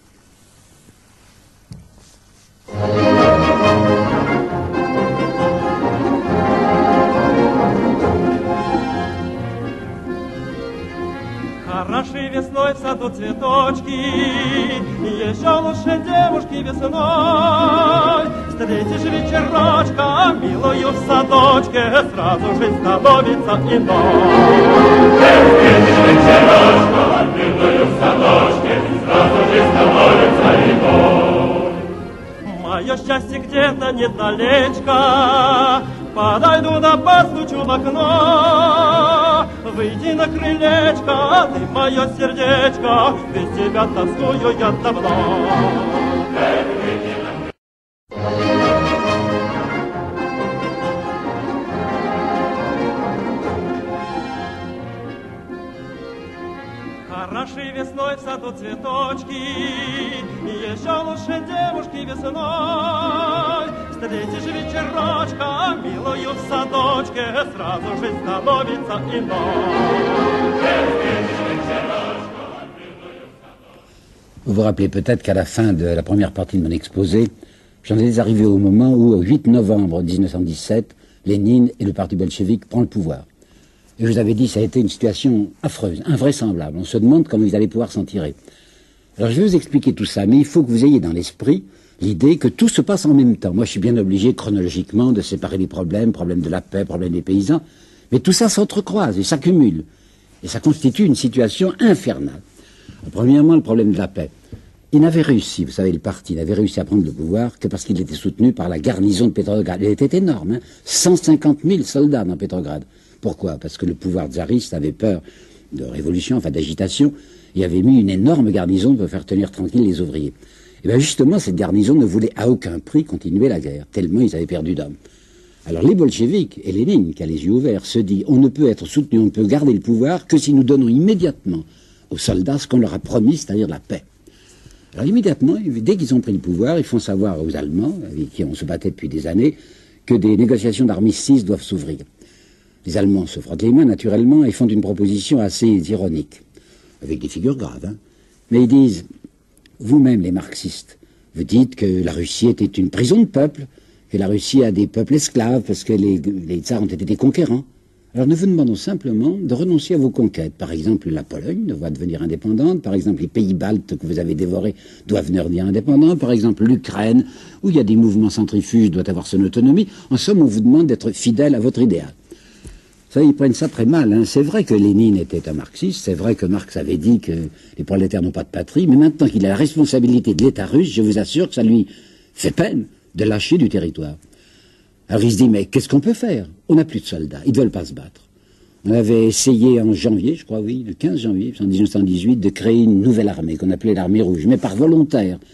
В саду цветочки, еще лучше девушки весной. Встретишь вечерочка, милую в садочке, сразу же становится иной. Встретишь вечерочка, милую в садочке, сразу же становится иной. Мое счастье где-то недалечко, Подойду да постучу в окно, Выйди на крылечко, ты мое сердечко, Без тебя тоскую я давно. Хороши весной в саду цветочки, Еще лучше девушки весной. Встретишь вечерочка, милую в садочке, Сразу же становится Vous vous rappelez peut-être qu'à la fin de la première partie de mon exposé, j'en ai arrivé au moment où, au 8 novembre 1917, Lénine et le parti bolchevique prend le pouvoir. Et je vous avais dit, ça a été une situation affreuse, invraisemblable. On se demande comment ils allaient pouvoir s'en tirer. Alors je vais vous expliquer tout ça, mais il faut que vous ayez dans l'esprit l'idée que tout se passe en même temps. Moi, je suis bien obligé chronologiquement de séparer les problèmes, problème de la paix, problème des paysans, mais tout ça s'entrecroise et s'accumule. Et ça constitue une situation infernale. premièrement, le problème de la paix. Il n'avait réussi, vous savez, le parti n'avait réussi à prendre le pouvoir que parce qu'il était soutenu par la garnison de Pétrograd. Elle était énorme, hein 150 000 soldats dans Pétrograd. Pourquoi? Parce que le pouvoir tsariste avait peur de révolution, enfin d'agitation, et avait mis une énorme garnison pour faire tenir tranquille les ouvriers. Et bien justement, cette garnison ne voulait à aucun prix continuer la guerre, tellement ils avaient perdu d'hommes. Alors les bolcheviks et Lénine, qui a les yeux ouverts, se dit on ne peut être soutenu, on ne peut garder le pouvoir que si nous donnons immédiatement aux soldats ce qu'on leur a promis, c'est-à-dire la paix. Alors immédiatement, dès qu'ils ont pris le pouvoir, ils font savoir aux Allemands, avec qui on se battait depuis des années, que des négociations d'armistice doivent s'ouvrir. Les Allemands se frottent les mains naturellement et font une proposition assez ironique, avec des figures graves. Hein. Mais ils disent, vous-même les marxistes, vous dites que la Russie était une prison de peuple, que la Russie a des peuples esclaves parce que les, les tsars ont été des conquérants. Alors nous vous demandons simplement de renoncer à vos conquêtes. Par exemple, la Pologne doit devenir indépendante. Par exemple, les pays baltes que vous avez dévorés doivent devenir indépendants. Par exemple, l'Ukraine, où il y a des mouvements centrifuges, doit avoir son autonomie. En somme, on vous demande d'être fidèle à votre idéal. Ça, ils prennent ça très mal. Hein. C'est vrai que Lénine était un marxiste, c'est vrai que Marx avait dit que les prolétaires n'ont pas de patrie, mais maintenant qu'il a la responsabilité de l'État russe, je vous assure que ça lui fait peine de lâcher du territoire. Alors il se dit, mais qu'est-ce qu'on peut faire? On n'a plus de soldats, ils ne veulent pas se battre. On avait essayé en janvier, je crois, oui, le 15 janvier 1918, de créer une nouvelle armée qu'on appelait l'armée rouge, mais par volontaire. Vous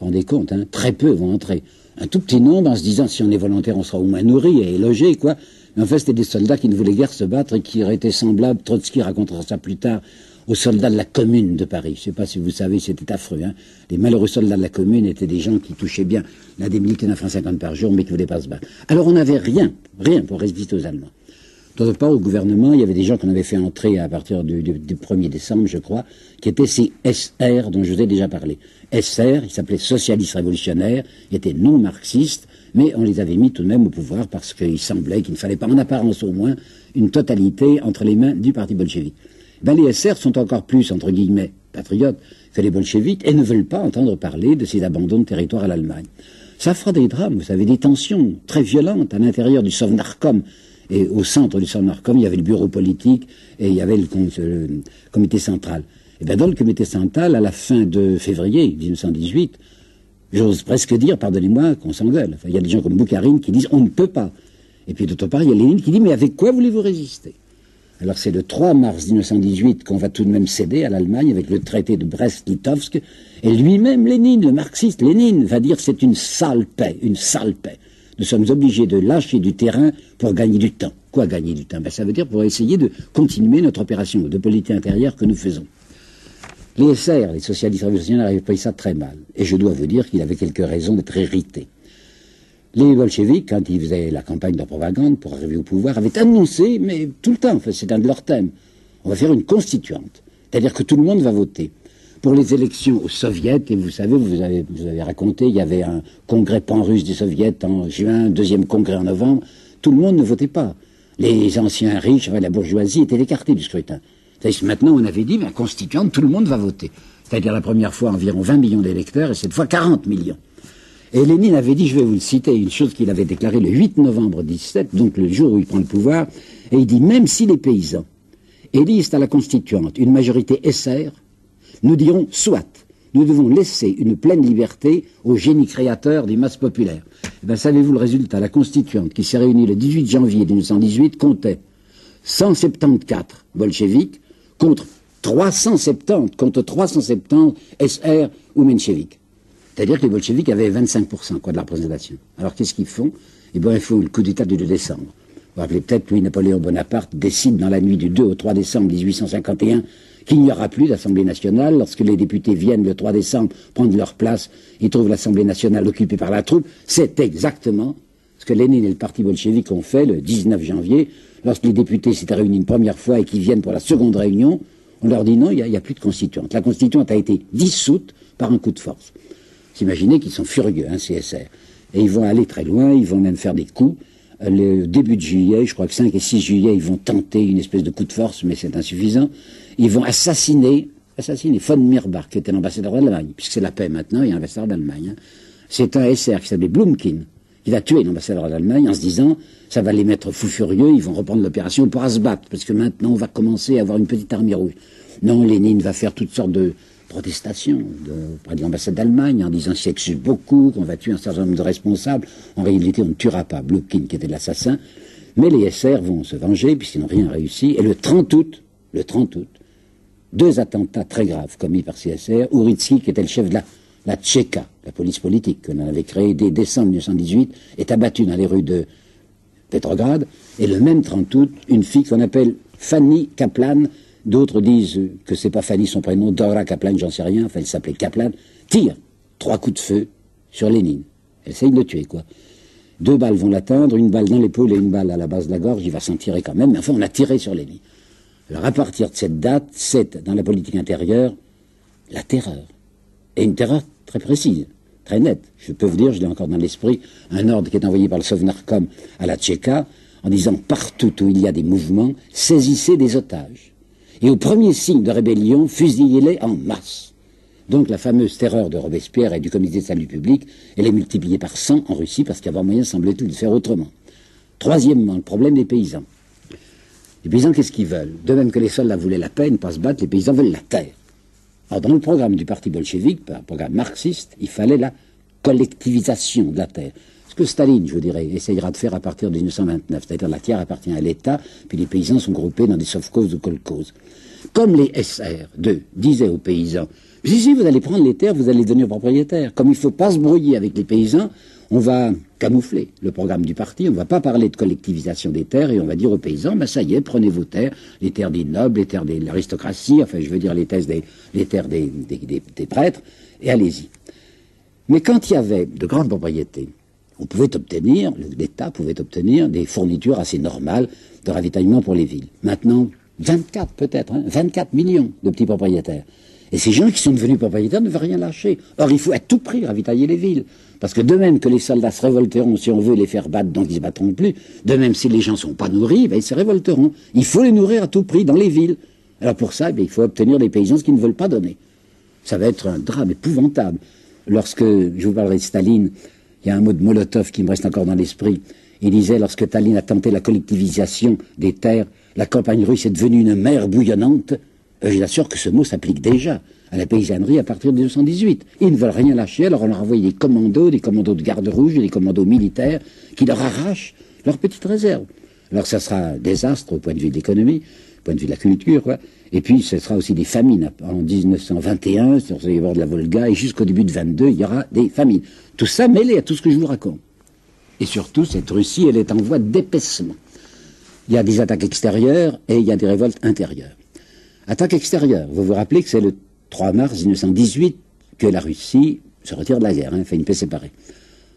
vous rendez compte, hein, très peu vont entrer. Un tout petit nombre en se disant, si on est volontaire, on sera au moins nourri et logé, quoi. Mais en fait, c'était des soldats qui ne voulaient guère se battre et qui auraient été semblables, Trotsky racontera ça plus tard, aux soldats de la commune de Paris. Je ne sais pas si vous savez, c'était affreux. Hein. Les malheureux soldats de la commune étaient des gens qui touchaient bien l'indemnité d'un franc cinquante par jour, mais qui ne voulaient pas se battre. Alors on n'avait rien, rien pour résister aux Allemands. D'autre part, au gouvernement, il y avait des gens qu'on avait fait entrer à partir du, 1er décembre, je crois, qui étaient ces SR dont je vous ai déjà parlé. SR, ils s'appelaient socialistes révolutionnaires, ils étaient non marxistes, mais on les avait mis tout de même au pouvoir parce qu'il semblait qu'il ne fallait pas, en apparence au moins, une totalité entre les mains du parti bolchevique ben les SR sont encore plus, entre guillemets, patriotes que les bolcheviques et ne veulent pas entendre parler de ces abandons de territoire à l'Allemagne. Ça fera des drames, vous savez, des tensions très violentes à l'intérieur du Sovnarkom. Et au centre du Sovnarkom, il y avait le bureau politique et il y avait le, comité central. Et bien dans le comité central, à la fin de février 1918, j'ose presque dire, pardonnez-moi, qu'on s'engueule. il y a des gens comme Boukharine qui disent on ne peut pas. Et puis d'autre part, il y a Lénine qui dit mais avec quoi voulez-vous résister? Alors c'est le 3 mars 1918 qu'on va tout de même céder à l'Allemagne avec le traité de Brest-Litovsk. Et lui-même, Lénine, le marxiste Lénine, va dire c'est une sale paix, une sale paix. Nous sommes obligés de lâcher du terrain pour gagner du temps. Quoi gagner du temps? Ben, Ça veut dire pour essayer de continuer notre opération de politique intérieure que nous faisons. Les SR, les socialistes révolutionnaires, avaient pris ça très mal. Et je dois vous dire qu'il avait quelques raisons d'être irrité. Les bolcheviks, quand ils faisaient la campagne de propagande pour arriver au pouvoir, avaient annoncé, mais tout le temps, c'est un de leurs thèmes, on va faire une constituante. C'est-à-dire que tout le monde va voter. Pour les élections aux soviets, et vous savez, vous avez, raconté, il y avait un congrès pan-russe des soviets en juin, deuxième congrès en novembre, tout le monde ne votait pas. Les anciens riches, la bourgeoisie étaient écartés du scrutin. Maintenant, on avait dit, mais constituante, tout le monde va voter. C'est-à-dire la première fois environ 20 millions d'électeurs et cette fois 40 millions. Et Lénine avait dit, je vais vous le citer, une chose qu'il avait déclarée le 8 novembre 17, donc le jour où il prend le pouvoir, et il dit, même si les paysans élisent à la constituante une majorité SR, nous dirons soit. Nous devons laisser une pleine liberté au génie créateur des masses populaires. Eh bien, savez-vous le résultat? La constituante, qui s'est réunie le 18 janvier 1918, comptait 174 bolcheviques contre 370, contre 370 SR ou mencheviques. C'est-à-dire que les bolcheviks avaient 25% quoi, de la représentation. Alors qu'est-ce qu'ils font? Eh bien, ils font le coup d'État du 2 décembre. Vous vous rappelez peut-être, Louis-Napoléon Bonaparte décide dans la nuit du 2 au 3 décembre 1851 qu'il n'y aura plus d'Assemblée nationale. Lorsque les députés viennent le 3 décembre prendre leur place, ils trouvent l'Assemblée nationale occupée par la troupe. C'est exactement ce que Lénine et le parti bolchevique ont fait le 19 janvier, lorsque les députés s'étaient réunis une première fois et qu'ils viennent pour la seconde réunion. On leur dit non, il n'y a, plus de constituante. La constituante a été dissoute par un coup de force. Imaginez qu'ils sont furieux, hein, CSR. Et ils vont aller très loin, ils vont même faire des coups. Euh, le début de juillet, je crois que 5 et 6 juillet, ils vont tenter une espèce de coup de force, mais c'est insuffisant. Ils vont assassiner, assassiner von Mirbach, qui était l'ambassadeur d'Allemagne, puisque c'est la paix maintenant, il un ambassadeur d'Allemagne. Hein. C'est un SR qui s'appelait Blumkin, qui va tuer l'ambassadeur d'Allemagne en se disant, ça va les mettre fous furieux, ils vont reprendre l'opération, on pourra se battre, parce que maintenant on va commencer à avoir une petite armée rouge. Non, Lénine va faire toutes sortes de, protestation auprès de l'ambassade d'Allemagne en disant c'est que beaucoup, qu'on va tuer un certain nombre de responsables. En réalité, on ne tuera pas Blokhin qui était l'assassin, mais les SR vont se venger puisqu'ils n'ont rien réussi. Et le 30 août, le 30 août, deux attentats très graves commis par CSR. Uritsky, qui était le chef de la, la Tchéka, la police politique qu'on avait créée dès décembre 1918, est abattu dans les rues de Petrograd, et le même 30 août, une fille qu'on appelle Fanny Kaplan, d'autres disent que c'est pas Fanny son prénom, Dora Kaplan, j'en sais rien, enfin elle s'appelait Kaplan, tire trois coups de feu sur Lénine. Elle essaye de le tuer, quoi. Deux balles vont l'atteindre, une balle dans l'épaule et une balle à la base de la gorge, il va s'en tirer quand même, mais enfin on a tiré sur Lénine. Alors à partir de cette date, c'est dans la politique intérieure la terreur. Et une terreur très précise, très nette. Je peux vous dire, je l'ai encore dans l'esprit, un ordre qui est envoyé par le Sovnarkom à la Tchéka en disant partout où il y a des mouvements, saisissez des otages. Et au premier signe de rébellion, fusillez-les en masse. Donc la fameuse terreur de Robespierre et du comité de salut public, elle est multipliée par 100 en Russie parce qu'il y avait moyen, semble-t-il, de faire autrement. Troisièmement, le problème des paysans. Les paysans, qu'est-ce qu'ils veulent? De même que les soldats voulaient la paix, ne pas se battre, les paysans veulent la terre. Alors dans le programme du parti bolchevique, un programme marxiste, il fallait la collectivisation de la terre. Ce que Staline, je dirais, essayera de faire à partir de 1929, c'est-à-dire la terre appartient à l'État, puis les paysans sont groupés dans des sovkhozes ou kolkhozes. Comme les SR2 disaient aux paysans, si, vous allez prendre les terres, vous allez devenir propriétaire. Comme il ne faut pas se brouiller avec les paysans, on va camoufler le programme du parti, on ne va pas parler de collectivisation des terres et on va dire aux paysans, ben ça y est, prenez vos terres, les terres des nobles, les terres de l'aristocratie, enfin je veux dire les, des, terres des, des prêtres, et allez-y. Mais quand il y avait de grandes propriétés, on pouvait obtenir, l'État pouvait obtenir des fournitures assez normales de ravitaillement pour les villes. Maintenant, 24 peut-être, 24 hein, millions de petits propriétaires. Et ces gens qui sont devenus propriétaires ne veulent rien lâcher. Or, il faut à tout prix ravitailler les villes. Parce que de même que les soldats se révolteront si on veut les faire battre, donc ils se battront plus, de même si les gens ne sont pas nourris, ben, ils se révolteront. Il faut les nourrir à tout prix dans les villes. Alors pour ça, ben, il faut obtenir des paysans ce qu'ils ne veulent pas donner. Ça va être un drame épouvantable. Lorsque, je vous parlerai de Staline, il y a un mot de Molotov qui me reste encore dans l'esprit. Il disait, lorsque Staline a tenté la collectivisation des terres, la campagne russe est devenue une mer bouillonnante. Euh, je assure que ce mot s'applique déjà à la paysannerie à partir de 1918. Ils ne veulent rien lâcher, alors on leur envoie des commandos, des commandos de garde rouge, des commandos militaires, qui leur arrachent leurs petites réserves. Alors ça sera un désastre au point de vue de l'économie, au point de vue de la culture, quoi. Et puis ce sera aussi des famines. En 1921, sur le bord de la Volga, et jusqu'au début de 22, il y aura des famines. Tout ça mêlé à tout ce que je vous raconte. Et surtout, cette Russie, elle est en voie d'épaissement. Il y a des attaques extérieures et il y a des révoltes intérieures. Attaque extérieure. Vous vous rappelez que c'est le 3 mars 1918 que la Russie se retire de la guerre, hein, fait une paix séparée.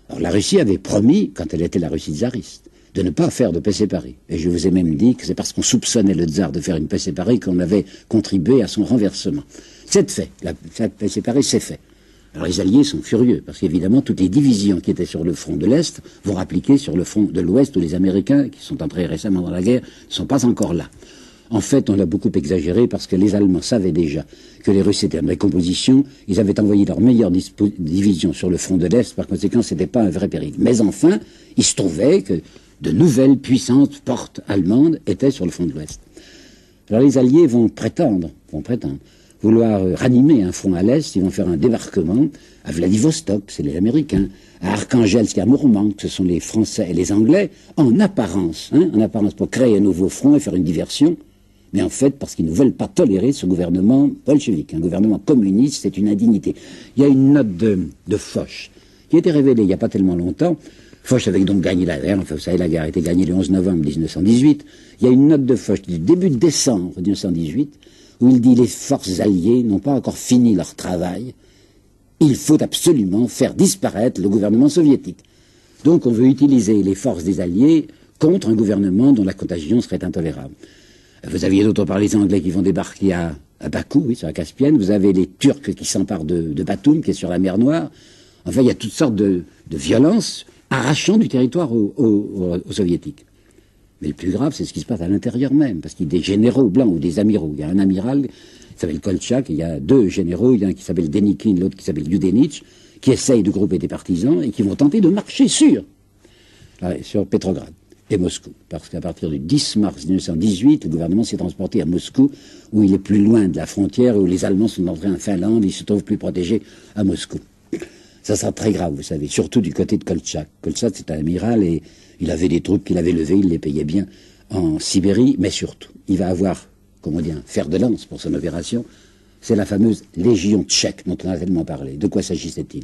Alors la Russie avait promis, quand elle était la Russie tsariste, de ne pas faire de paix séparée. Et je vous ai même dit que c'est parce qu'on soupçonnait le tsar de faire une paix séparée qu'on avait contribué à son renversement. C'est fait. La, paix séparée, c'est fait. Alors les Alliés sont furieux, parce qu'évidemment, toutes les divisions qui étaient sur le front de l'Est vont rappliquer sur le front de l'Ouest, où les Américains, qui sont entrés récemment dans la guerre, ne sont pas encore là. En fait, on l'a beaucoup exagéré parce que les Allemands savaient déjà que les Russes étaient en décomposition. Ils avaient envoyé leur meilleure division sur le front de l'Est. Par conséquent, ce n'était pas un vrai péril. Mais enfin, il se trouvait que de nouvelles puissantes portes allemandes étaient sur le front de l'Ouest. Alors les Alliés vont prétendre, vont prétendre, vouloir ranimer un front à l'Est. Ils vont faire un débarquement à Vladivostok, c'est les Américains, à Archangelsk et à Mourmansk, ce sont les Français et les Anglais, en apparence, hein, en apparence pour créer un nouveau front et faire une diversion mais en fait parce qu'ils ne veulent pas tolérer ce gouvernement bolchevique. Un gouvernement communiste, c'est une indignité. Il y a une note de, Foch qui a été révélée il n'y a pas tellement longtemps. Foch avait donc gagné la guerre, enfin vous savez, la guerre a été gagnée le 11 novembre 1918. Il y a une note de Foch du début de décembre 1918 où il dit les forces alliées n'ont pas encore fini leur travail. Il faut absolument faire disparaître le gouvernement soviétique. Donc on veut utiliser les forces des alliés contre un gouvernement dont la contagion serait intolérable. Vous aviez d'autre part les Anglais qui vont débarquer à, Bakou, oui, sur la Caspienne. Vous avez les Turcs qui s'emparent de, de Batoum, qui est sur la mer Noire. Enfin, il y a toutes sortes de, violences arrachant du territoire aux, Soviétiques. Mais le plus grave, c'est ce qui se passe à l'intérieur même, parce qu'il y a des généraux blancs ou des amiraux. Il y a un amiral qui s'appelle Kolchak, il y a deux généraux, il y a un qui s'appelle Denikin, l'autre qui s'appelle Yudenich, qui essayent de grouper des partisans et qui vont tenter de marcher sur, sur Petrograd et Moscou. Parce qu'à partir du 10 mars 1918, le gouvernement s'est transporté à Moscou, où il est plus loin de la frontière, où les Allemands sont entrés en Finlande, ils se trouvent plus protégés à Moscou. Ça sera très grave, vous savez, surtout du côté de Kolchak. Kolchak, c'est un amiral et il avait des troupes qu'il avait levées, il les payait bien en Sibérie, mais surtout, il va avoir, comment dire, fer de lance pour son opération. C'est la fameuse Légion tchèque dont on a tellement parlé. De quoi s'agissait-il?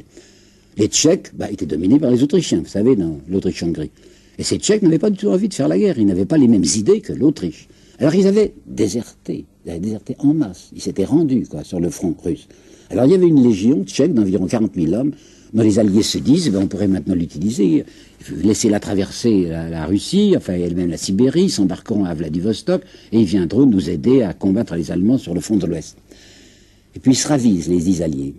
Les Tchèques bah, étaient dominés par les Autrichiens, vous savez, dans l'Autriche-Hongrie. Et ces Tchèques n'avaient pas du tout envie de faire la guerre, ils n'avaient pas les mêmes idées que l'Autriche. Alors ils avaient déserté, ils avaient déserté en masse, ils s'étaient rendus sur le front russe. Alors il y avait une légion tchèque d'environ 40 000 hommes, dont les Alliés se disent, ben, on pourrait maintenant l'utiliser, laisser-la traverser la, la, Russie, enfin elle-même la Sibérie, s'embarquant à Vladivostok, et ils viendront nous aider à combattre les Allemands sur le front de l'Ouest. Et puis ils se ravisent, les dix Alliés.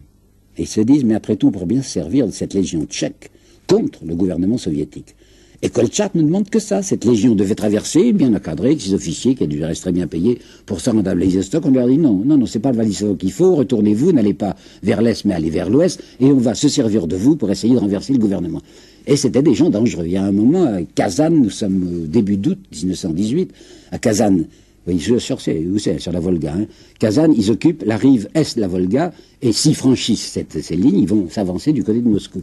Ils se disent, mais après tout, pour bien se servir de cette légion tchèque contre le gouvernement soviétique. Et Kolchak ne demande que ça. Cette légion devait traverser, bien encadrée, avec ses officiers qui dû rester très bien payés pour rendre à Vladivostok. On leur dit non, non, non, c'est pas le Vladivostok qu'il faut. Retournez-vous, n'allez pas vers l'est, mais allez vers l'ouest, et on va se servir de vous pour essayer de renverser le gouvernement. Et c'était des gens dangereux. Il y a un moment, Kazan, nous sommes au début d'août 1918, à Kazan, oui, sur, sur, sur la Volga. Hein. Kazan, ils occupent la rive est de la Volga, et s'ils franchissent cette, ces lignes, ils vont s'avancer du côté de Moscou.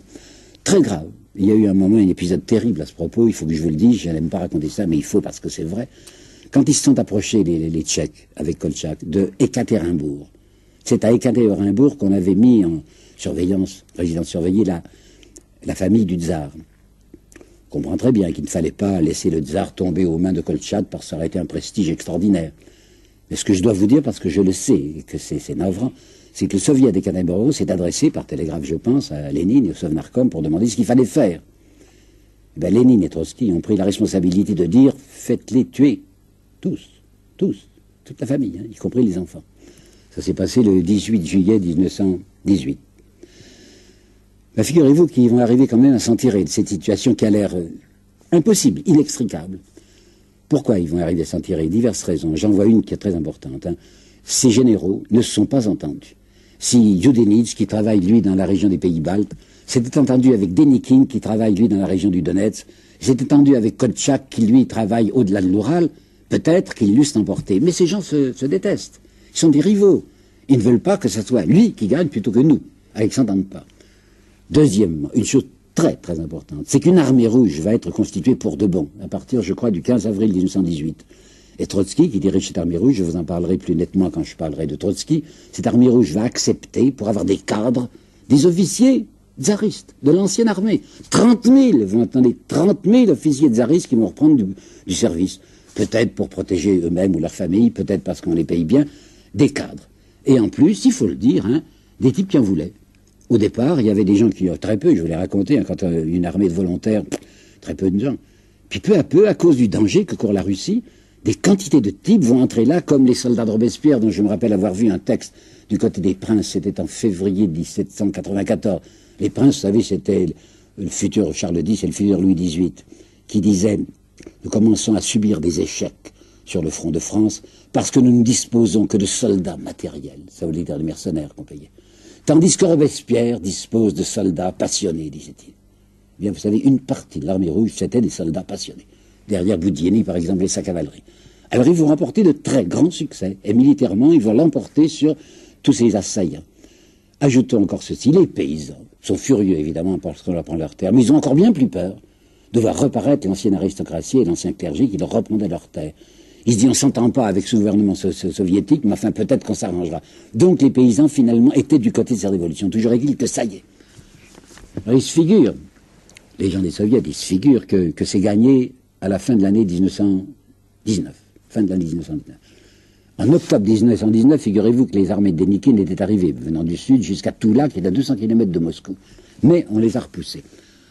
Très grave. Il y a eu un moment, un épisode terrible à ce propos, il faut que je vous le dise, je n'aime pas raconter ça, mais il faut parce que c'est vrai. Quand ils se sont approchés, les, Tchèques, avec Kolchak, de Ekaterinbourg, c'est à Ekaterinbourg qu'on avait mis en surveillance, résidence surveillée, la, la famille du tsar. On comprend très bien qu'il ne fallait pas laisser le tsar tomber aux mains de Kolchak parce que ça aurait été un prestige extraordinaire. Mais ce que je dois vous dire, parce que je le sais, et que c'est navrant, c'est que le soviet des s'est adressé par télégraphe, je pense, à Lénine et au Sovnarkom pour demander ce qu'il fallait faire. Eh bien, Lénine et Trotsky ont pris la responsabilité de dire faites-les tuer. Tous. Tous. Toute la famille, hein, y compris les enfants. Ça s'est passé le 18 juillet 1918. Ben, Figurez-vous qu'ils vont arriver quand même à s'en tirer de cette situation qui a l'air euh, impossible, inextricable. Pourquoi ils vont arriver à s'en tirer? Diverses raisons. J'en vois une qui est très importante. Hein. Ces généraux ne se sont pas entendus si Judenitz, qui travaille lui dans la région des Pays-Baltes, s'était entendu avec Denikin, qui travaille lui dans la région du Donetsk, s'était entendu avec Kolchak, qui lui travaille au-delà de l'Oural, peut-être qu'ils l'eussent emporté. Mais ces gens se, détestent. Ils sont des rivaux. Ils ne veulent pas que ce soit lui qui gagne plutôt que nous, avec s'entendent pas. Deuxièmement, une chose très très importante, c'est qu'une armée rouge va être constituée pour de bon, à partir, je crois, du 15 avril 1918. Et Trotsky, qui dirige cette armée rouge, je vous en parlerai plus nettement quand je parlerai de Trotsky, cette armée rouge va accepter, pour avoir des cadres, des officiers tsaristes de l'ancienne armée. 30 000, vous entendez, 30 000 officiers tsaristes qui vont reprendre du, service. Peut-être pour protéger eux-mêmes ou leurs familles, peut-être parce qu'on les paye bien, des cadres. Et en plus, il faut le dire, hein, des types qui en voulaient. Au départ, il y avait des gens qui, très peu, je vous l'ai raconté, hein, quand euh, une armée de volontaires, très peu de gens. Puis peu à peu, à cause du danger que court la Russie, des quantités de types vont entrer là, comme les soldats de Robespierre, dont je me rappelle avoir vu un texte du côté des princes, c'était en février 1794. Les princes, vous savez, c'était le futur Charles X et le futur Louis XVIII, qui disaient Nous commençons à subir des échecs sur le front de France parce que nous ne disposons que de soldats matériels. Ça voulait dire de mercenaires qu'on payait. Tandis que Robespierre dispose de soldats passionnés, disait-il. Eh bien, vous savez, une partie de l'armée rouge, c'était des soldats passionnés derrière Boudieni, par exemple, et sa cavalerie. Alors ils vont remporter de très grands succès, et militairement, ils vont l'emporter sur tous ces assaillants. Ajoutons encore ceci, les paysans sont furieux, évidemment, parce qu'on leur prend leur terre, mais ils ont encore bien plus peur de voir reparaître l'ancienne aristocratie et l'ancien clergé qui leur reprenaient leurs terres. Ils se disent, on s'entend pas avec ce gouvernement soviétique, mais enfin, peut-être qu'on s'arrangera. Donc les paysans, finalement, étaient du côté de cette révolution. Toujours est-il que ça y est. Alors ils se figurent, les gens des soviets, ils se figurent que c'est gagné à la fin de l'année 1919. Fin de l'année 1919. En octobre 1919, figurez-vous que les armées de Denikin étaient arrivées, venant du sud jusqu'à Toula, qui est à 200 km de Moscou. Mais on les a repoussées.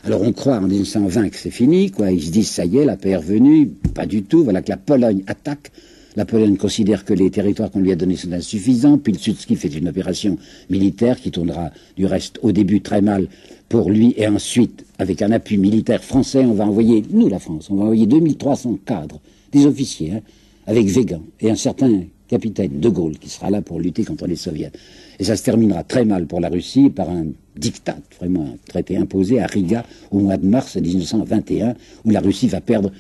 Alors on croit en 1920 que c'est fini, quoi. Ils se disent, ça y est, la paix est revenue. Pas du tout. Voilà que la Pologne attaque. La Pologne considère que les territoires qu'on lui a donnés sont insuffisants. Pilsudski fait une opération militaire qui tournera du reste au début très mal pour lui et ensuite, avec un appui militaire français, on va envoyer, nous la France, on va envoyer 2300 cadres, des officiers, hein, avec Végan et un certain capitaine de Gaulle qui sera là pour lutter contre les soviets. Et ça se terminera très mal pour la Russie par un diktat, vraiment un traité imposé à Riga au mois de mars 1921, où la Russie va perdre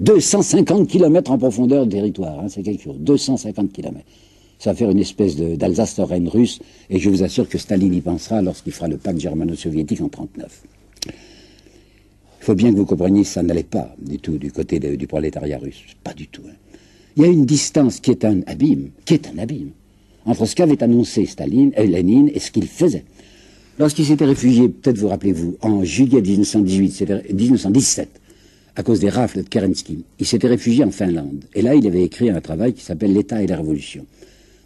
250 km en profondeur de territoire. Hein, c'est quelque chose, 250 km. Ça va faire une espèce d'Alsace-Lorraine russe, et je vous assure que Staline y pensera lorsqu'il fera le pacte germano-soviétique en 1939. Il faut bien que vous compreniez ça n'allait pas du tout du côté du prolétariat russe. Pas du tout. Hein. Il y a une distance qui est un abîme, qui est un abîme, entre ce qu'avait annoncé Staline, et Lénine et ce qu'il faisait. Lorsqu'il s'était réfugié, peut-être vous rappelez-vous, en juillet 1918, 1917, à cause des rafles de Kerensky. Il s'était réfugié en Finlande. Et là, il avait écrit un travail qui s'appelle L'État et la Révolution,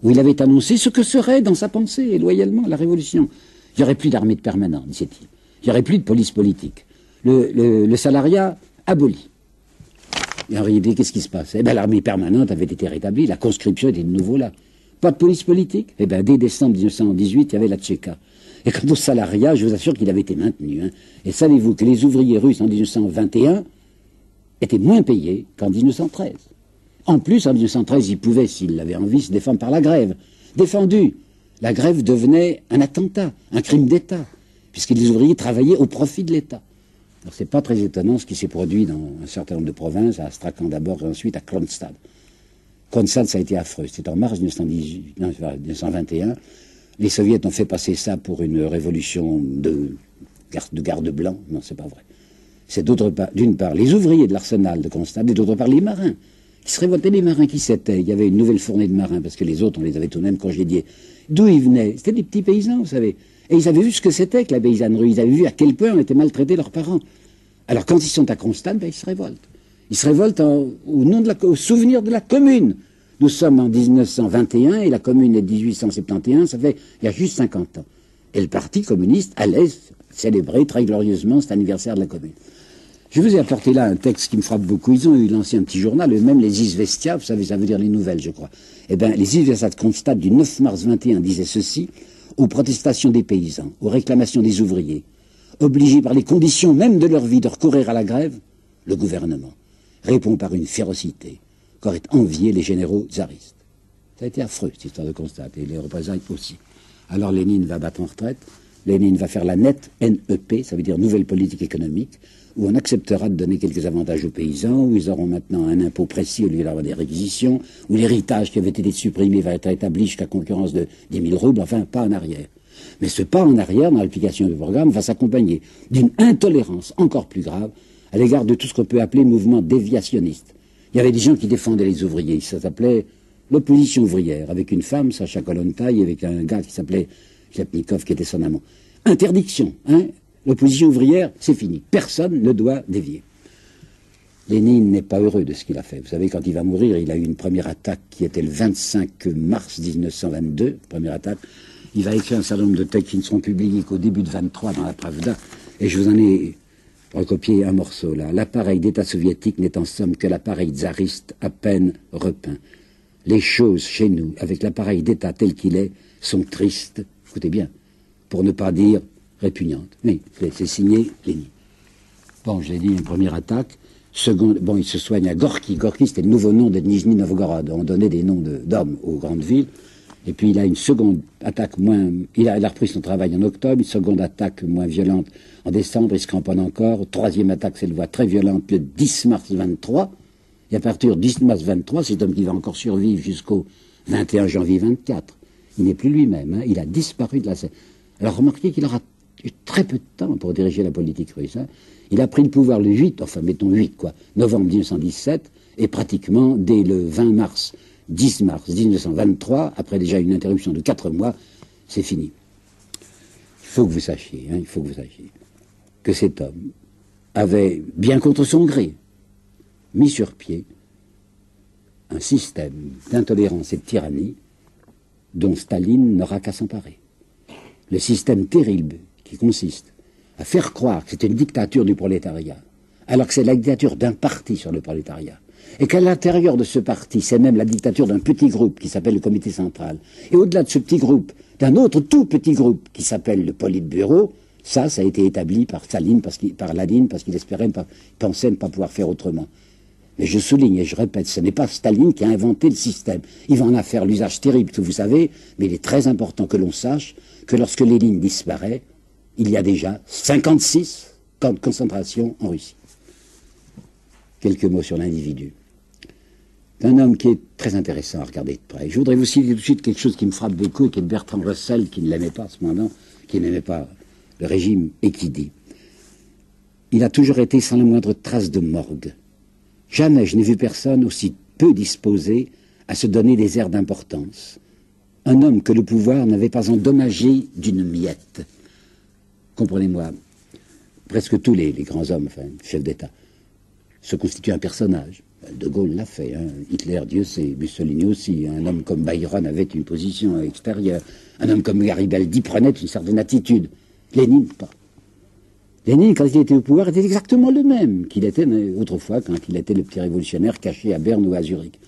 où il avait annoncé ce que serait dans sa pensée, et loyalement, la Révolution. Il n'y aurait plus d'armée de disait-il. Il n'y aurait plus de police politique. Le, salariat aboli. Et en réalité, qu'est-ce qui se passe? Eh bien, l'armée permanente avait été rétablie, la conscription était de nouveau là. Pas de police politique? Eh bien, dès décembre 1918, il y avait la Tchéka. Et quant au salariat, je vous assure qu'il avait été maintenu. Hein. Et savez-vous que les ouvriers russes en 1921 était moins payé qu'en 1913. En plus, en 1913, il pouvait, s'il avait envie, se défendre par la grève. Défendu. La grève devenait un attentat, un crime d'État, puisque les ouvriers travaillaient au profit de l'État. Alors c'est pas très étonnant ce qui s'est produit dans un certain nombre de provinces, à Astrakhan d'abord et ensuite à Kronstadt. Kronstadt, ça a été affreux. C'était en mars 1921. Les soviets ont fait passer ça pour une révolution de garde, de garde blanc. Non, c'est pas vrai c'est d'une part les ouvriers de l'arsenal de Constable et d'autre part les marins qui se révoltaient. Les marins qui s'étaient, il y avait une nouvelle fournée de marins parce que les autres, on les avait tout de même congédiés. D'où ils venaient? C'était des petits paysans, vous savez. Et ils avaient vu ce que c'était que la paysannerie. Ils avaient vu à quel point on était maltraités leurs parents. Alors quand ils sont à Constable, ben, ils se révoltent. Ils se révoltent au, nom souvenir de la commune. Nous sommes en 1921 et la commune est 1871, ça fait il y a juste 50 ans. Et le Parti communiste allait célébrer très glorieusement cet anniversaire de la commune. Je vous ai apporté là un texte qui me frappe beaucoup. Ils ont eu lancé un petit journal, eux-mêmes les Isvestia, vous savez, ça veut dire les nouvelles, je crois. Eh bien, les Isvestia constatent du 9 mars 21 disaient ceci aux protestations des paysans, aux réclamations des ouvriers, obligés par les conditions même de leur vie de recourir à la grève, le gouvernement répond par une férocité qu'auraient envié les généraux tsaristes. Ça a été affreux, cette histoire de constat, et les représailles aussi. Alors Lénine va battre en retraite, Lénine va faire la nette NEP, ça veut dire nouvelle politique économique, où on acceptera de donner quelques avantages aux paysans, où ils auront maintenant un impôt précis au lieu d'avoir des réquisitions, où l'héritage qui avait été supprimé va être établi jusqu'à concurrence de 10 000 roubles, enfin pas en arrière. Mais ce pas en arrière dans l'application du programme va s'accompagner d'une intolérance encore plus grave à l'égard de tout ce qu'on peut appeler mouvement déviationniste. Il y avait des gens qui défendaient les ouvriers, ça s'appelait l'opposition ouvrière, avec une femme, Sacha Kolontai, avec un gars qui s'appelait Klepnikov, qui était son amant. Interdiction, hein L'opposition ouvrière, c'est fini. Personne ne doit dévier. Lénine n'est pas heureux de ce qu'il a fait. Vous savez, quand il va mourir, il a eu une première attaque qui était le 25 mars 1922, première attaque. Il va écrire un certain nombre de textes qui ne seront publiés qu'au début de 23 dans la Pravda. Et je vous en ai recopié un morceau là. L'appareil d'État soviétique n'est en somme que l'appareil tsariste à peine repeint. Les choses chez nous, avec l'appareil d'État tel qu'il est, sont tristes. Écoutez bien, pour ne pas dire répugnante. Mais c'est signé Lénine. Bon, je l'ai dit, une première attaque. Seconde, bon, il se soigne à Gorky. Gorky, c'était le nouveau nom de Nizhny Novgorod. On donnait des noms d'hommes aux grandes villes. Et puis il a une seconde attaque moins. Il a, repris son travail en octobre, une seconde attaque moins violente en décembre, il se cramponne encore. Troisième attaque, c'est le voie très violente le 10 mars 23. Et à partir du 10 mars 23, cet homme qui va encore survivre jusqu'au 21 janvier 24. Il n'est plus lui-même, hein. il a disparu de la scène. Alors remarquez qu'il aura très peu de temps pour diriger la politique russe. Hein. Il a pris le pouvoir le 8, enfin mettons 8 quoi, novembre 1917, et pratiquement dès le 20 mars, 10 mars 1923, après déjà une interruption de 4 mois, c'est fini. Il faut que vous sachiez, hein, il faut que vous sachiez, que cet homme avait, bien contre son gré, mis sur pied un système d'intolérance et de tyrannie dont Staline n'aura qu'à s'emparer. Le système terrible qui consiste à faire croire que c'est une dictature du prolétariat, alors que c'est la dictature d'un parti sur le prolétariat, et qu'à l'intérieur de ce parti, c'est même la dictature d'un petit groupe qui s'appelle le comité central, et au-delà de ce petit groupe, d'un autre tout petit groupe qui s'appelle le politburo, ça, ça a été établi par Staline, parce par Ladine, parce qu'il espérait, pensait ne pas pouvoir faire autrement. Mais je souligne et je répète, ce n'est pas Staline qui a inventé le système. Il va en faire l'usage terrible que vous savez, mais il est très important que l'on sache que lorsque Lénine disparaît, il y a déjà 56 camps de concentration en Russie. Quelques mots sur l'individu. Un homme qui est très intéressant à regarder de près. Je voudrais vous citer tout de suite quelque chose qui me frappe beaucoup, qui est Bertrand Russell, qui ne l'aimait pas à ce moment-là, qui n'aimait pas le régime, et qui dit Il a toujours été sans la moindre trace de morgue. Jamais je n'ai vu personne aussi peu disposé à se donner des airs d'importance. Un homme que le pouvoir n'avait pas endommagé d'une miette comprenez-moi, presque tous les, grands hommes, enfin, chefs d'État, se constitue un personnage. De Gaulle l'a fait, hein. Hitler, Dieu sait, Mussolini aussi. Un homme comme Byron avait une position extérieure. Un homme comme Garibaldi prenait une certaine attitude. Lénine, pas. Lénine, quand il était au pouvoir, était exactement le même qu'il était autrefois quand il était le petit révolutionnaire caché à Berne ou à Zurich.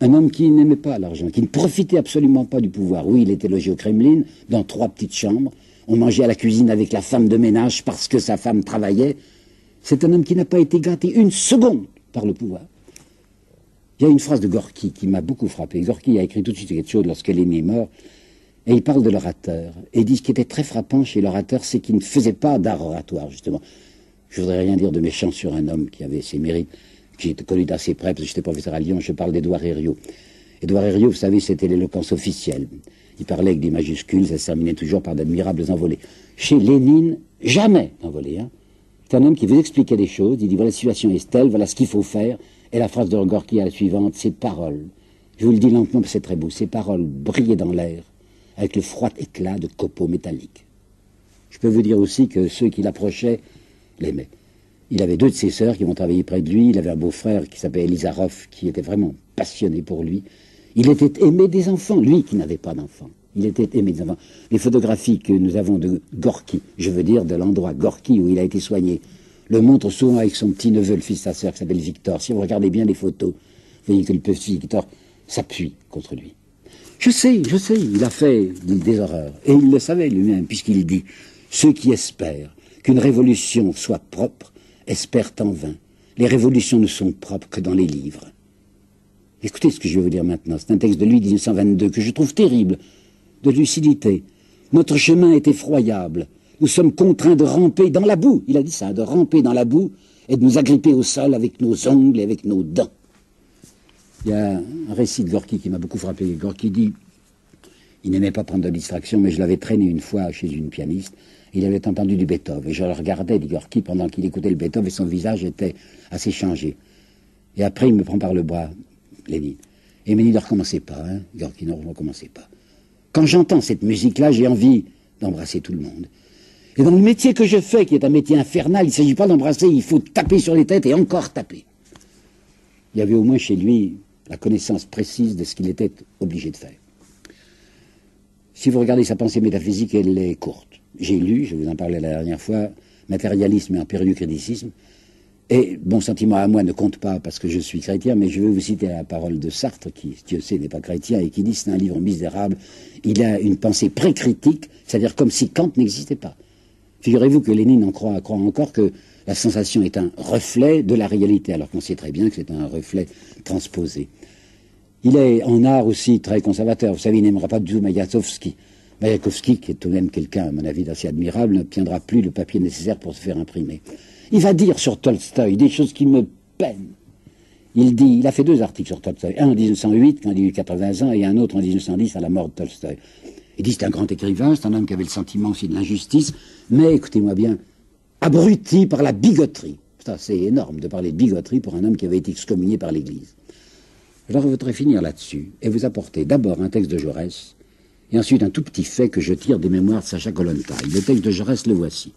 Un homme qui n'aimait pas l'argent, qui ne profitait absolument pas du pouvoir. Oui, il était logé au Kremlin, dans trois petites chambres. On mangeait à la cuisine avec la femme de ménage parce que sa femme travaillait. C'est un homme qui n'a pas été gâté une seconde par le pouvoir. Il y a une phrase de Gorky qui m'a beaucoup frappé. Gorky a écrit tout de suite quelque chose lorsque Lénine est mort. Et il parle de l'orateur. Et il dit ce qui était très frappant chez l'orateur, c'est qu'il ne faisait pas d'art oratoire, justement. Je voudrais rien dire de méchant sur un homme qui avait ses mérites, qui était connu d'assez près, parce que j'étais professeur à Lyon, je parle d'Edouard Herriot. Édouard Herriot, vous savez, c'était l'éloquence officielle. Il parlait avec des majuscules, ça se terminait toujours par d'admirables envolées. Chez Lénine, jamais envolé. Hein. C'est un homme qui vous expliquait des choses, il dit voilà la situation est telle, voilà ce qu'il faut faire, et la phrase de Gorky est la suivante, ces paroles, je vous le dis lentement, c'est très beau, ces paroles brillaient dans l'air, avec le froid éclat de copeaux métalliques. Je peux vous dire aussi que ceux qui l'approchaient l'aimaient. Il avait deux de ses sœurs qui vont travailler près de lui. Il avait un beau-frère qui s'appelait Elizarov, qui était vraiment passionné pour lui. Il était aimé des enfants, lui qui n'avait pas d'enfants. Il était aimé des enfants. Les photographies que nous avons de Gorky, je veux dire de l'endroit Gorky où il a été soigné, le montrent souvent avec son petit neveu, le fils de sa sœur, qui s'appelle Victor. Si vous regardez bien les photos, vous voyez que le petit Victor s'appuie contre lui. Je sais, je sais, il a fait des horreurs. Et il le savait lui-même, puisqu'il dit Ceux qui espèrent qu'une révolution soit propre espèrent en vain. Les révolutions ne sont propres que dans les livres. Écoutez ce que je vais vous dire maintenant. C'est un texte de lui, 1922, que je trouve terrible, de lucidité. Notre chemin est effroyable. Nous sommes contraints de ramper dans la boue. Il a dit ça, de ramper dans la boue et de nous agripper au sol avec nos ongles et avec nos dents. Il y a un récit de Gorky qui m'a beaucoup frappé. Gorky dit il n'aimait pas prendre de distraction, mais je l'avais traîné une fois chez une pianiste. Il avait entendu du Beethoven. Et je le regardais, dit Gorky, pendant qu'il écoutait le Beethoven, et son visage était assez changé. Et après, il me prend par le bras, Lénine. Et il ne recommencez pas, hein, ne recommencez pas. Quand j'entends cette musique-là, j'ai envie d'embrasser tout le monde. Et dans le métier que je fais, qui est un métier infernal, il ne s'agit pas d'embrasser, il faut taper sur les têtes et encore taper. Il y avait au moins chez lui la connaissance précise de ce qu'il était obligé de faire. Si vous regardez sa pensée métaphysique, elle est courte. J'ai lu, je vous en parlais la dernière fois, Matérialisme et Empirieux Criticisme. Et bon sentiment à moi ne compte pas parce que je suis chrétien, mais je vais vous citer la parole de Sartre, qui, Dieu sait, n'est pas chrétien, et qui dit c'est un livre misérable. Il a une pensée pré-critique, c'est-à-dire comme si Kant n'existait pas. Figurez-vous que Lénine en croit, encore que la sensation est un reflet de la réalité, alors qu'on sait très bien que c'est un reflet transposé. Il est en art aussi très conservateur. Vous savez, il n'aimera pas du. Mayakovsky, qui est tout de même quelqu'un, à mon avis, d'assez admirable, n'obtiendra plus le papier nécessaire pour se faire imprimer. Il va dire sur Tolstoï des choses qui me peinent. Il dit, il a fait deux articles sur Tolstoï, un en 1908, quand il a eu 80 ans, et un autre en 1910, à la mort de Tolstoï. Il dit, c'est un grand écrivain, c'est un homme qui avait le sentiment aussi de l'injustice, mais, écoutez-moi bien, abruti par la bigoterie. C'est énorme de parler de bigoterie pour un homme qui avait été excommunié par l'Église. Je voudrais finir là-dessus et vous apporter d'abord un texte de Jaurès et ensuite un tout petit fait que je tire des mémoires de Sacha Kolontai. Le texte de Jaurès, le voici.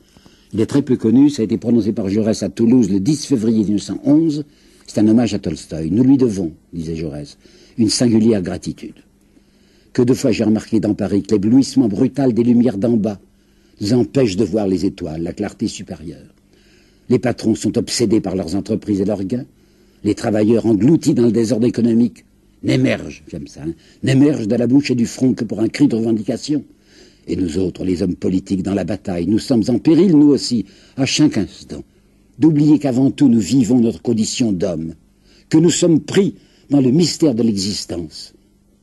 Il est très peu connu, ça a été prononcé par Jaurès à Toulouse le 10 février 1911. C'est un hommage à Tolstoï. Nous lui devons, disait Jaurès, une singulière gratitude. Que de fois j'ai remarqué dans Paris que l'éblouissement brutal des lumières d'en bas nous empêche de voir les étoiles, la clarté supérieure. Les patrons sont obsédés par leurs entreprises et leurs gains les travailleurs engloutis dans le désordre économique n'émergent, j'aime ça, hein, n'émergent de la bouche et du front que pour un cri de revendication. Et nous autres, les hommes politiques, dans la bataille, nous sommes en péril, nous aussi, à chaque instant, d'oublier qu'avant tout nous vivons notre condition d'homme, que nous sommes pris dans le mystère de l'existence,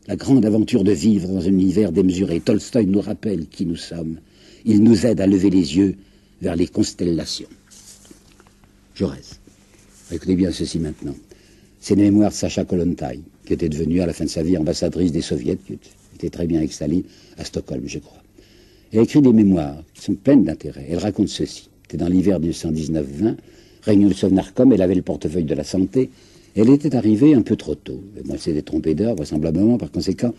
la grande aventure de vivre dans un univers démesuré. Tolstoï nous rappelle qui nous sommes. Il nous aide à lever les yeux vers les constellations. Jaurès. Écoutez bien ceci maintenant. C'est les mémoires de Sacha Kolontai, qui était devenue à la fin de sa vie ambassadrice des soviets, qui était très bien avec Staline, à Stockholm, je crois. Elle écrit des mémoires qui sont pleines d'intérêt. Elle raconte ceci. C'était dans l'hiver 1919-20, réunion de Sovnarcom, elle avait le portefeuille de la santé. Elle était arrivée un peu trop tôt. Moi, s'était trompée d'heure, vraisemblablement. Par conséquent,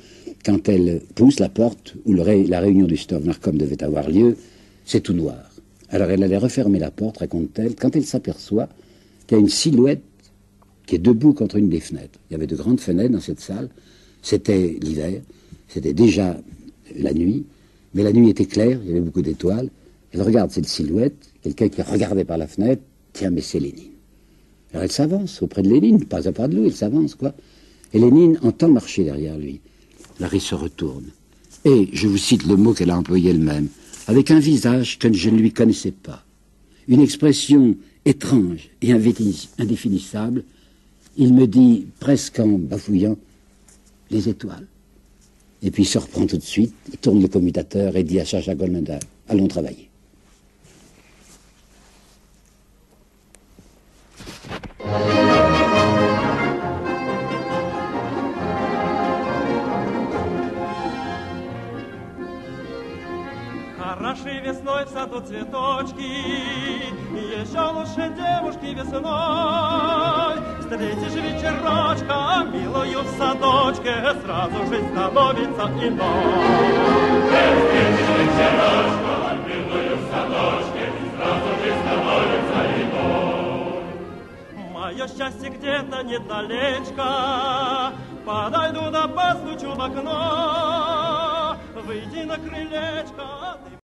quand elle pousse la porte où la réunion du Sovnarkom devait avoir lieu, c'est tout noir. Alors elle allait refermer la porte, raconte-t-elle, quand elle s'aperçoit qu'il y a une silhouette qui est debout contre une des fenêtres. Il y avait de grandes fenêtres dans cette salle. C'était l'hiver, c'était déjà la nuit, mais la nuit était claire, il y avait beaucoup d'étoiles. Elle regarde cette silhouette, quelqu'un qui regardait par la fenêtre, tiens, mais c'est Lénine. Alors elle s'avance auprès de Lénine, pas à pas de lui, elle s'avance, quoi. Et Lénine entend marcher derrière lui. Larry se retourne. Et, je vous cite le mot qu'elle a employé elle-même, avec un visage que je ne lui connaissais pas, une expression étrange et indéfinissable, il me dit, presque en bafouillant, les étoiles. Et puis il se reprend tout de suite, il tourne le commutateur et dit à Chacha Goldmander, allons travailler. Хороши весной в саду цветочки, Еще лучше девушки весной. Встретишь вечерочка, милую в садочке, Сразу жизнь становится иной. Встретишь вечерочка, милую в садочке, Сразу жизнь становится иной. Мое счастье где-то недалечко, Подойду да постучу в окно, Выйди на крылечко,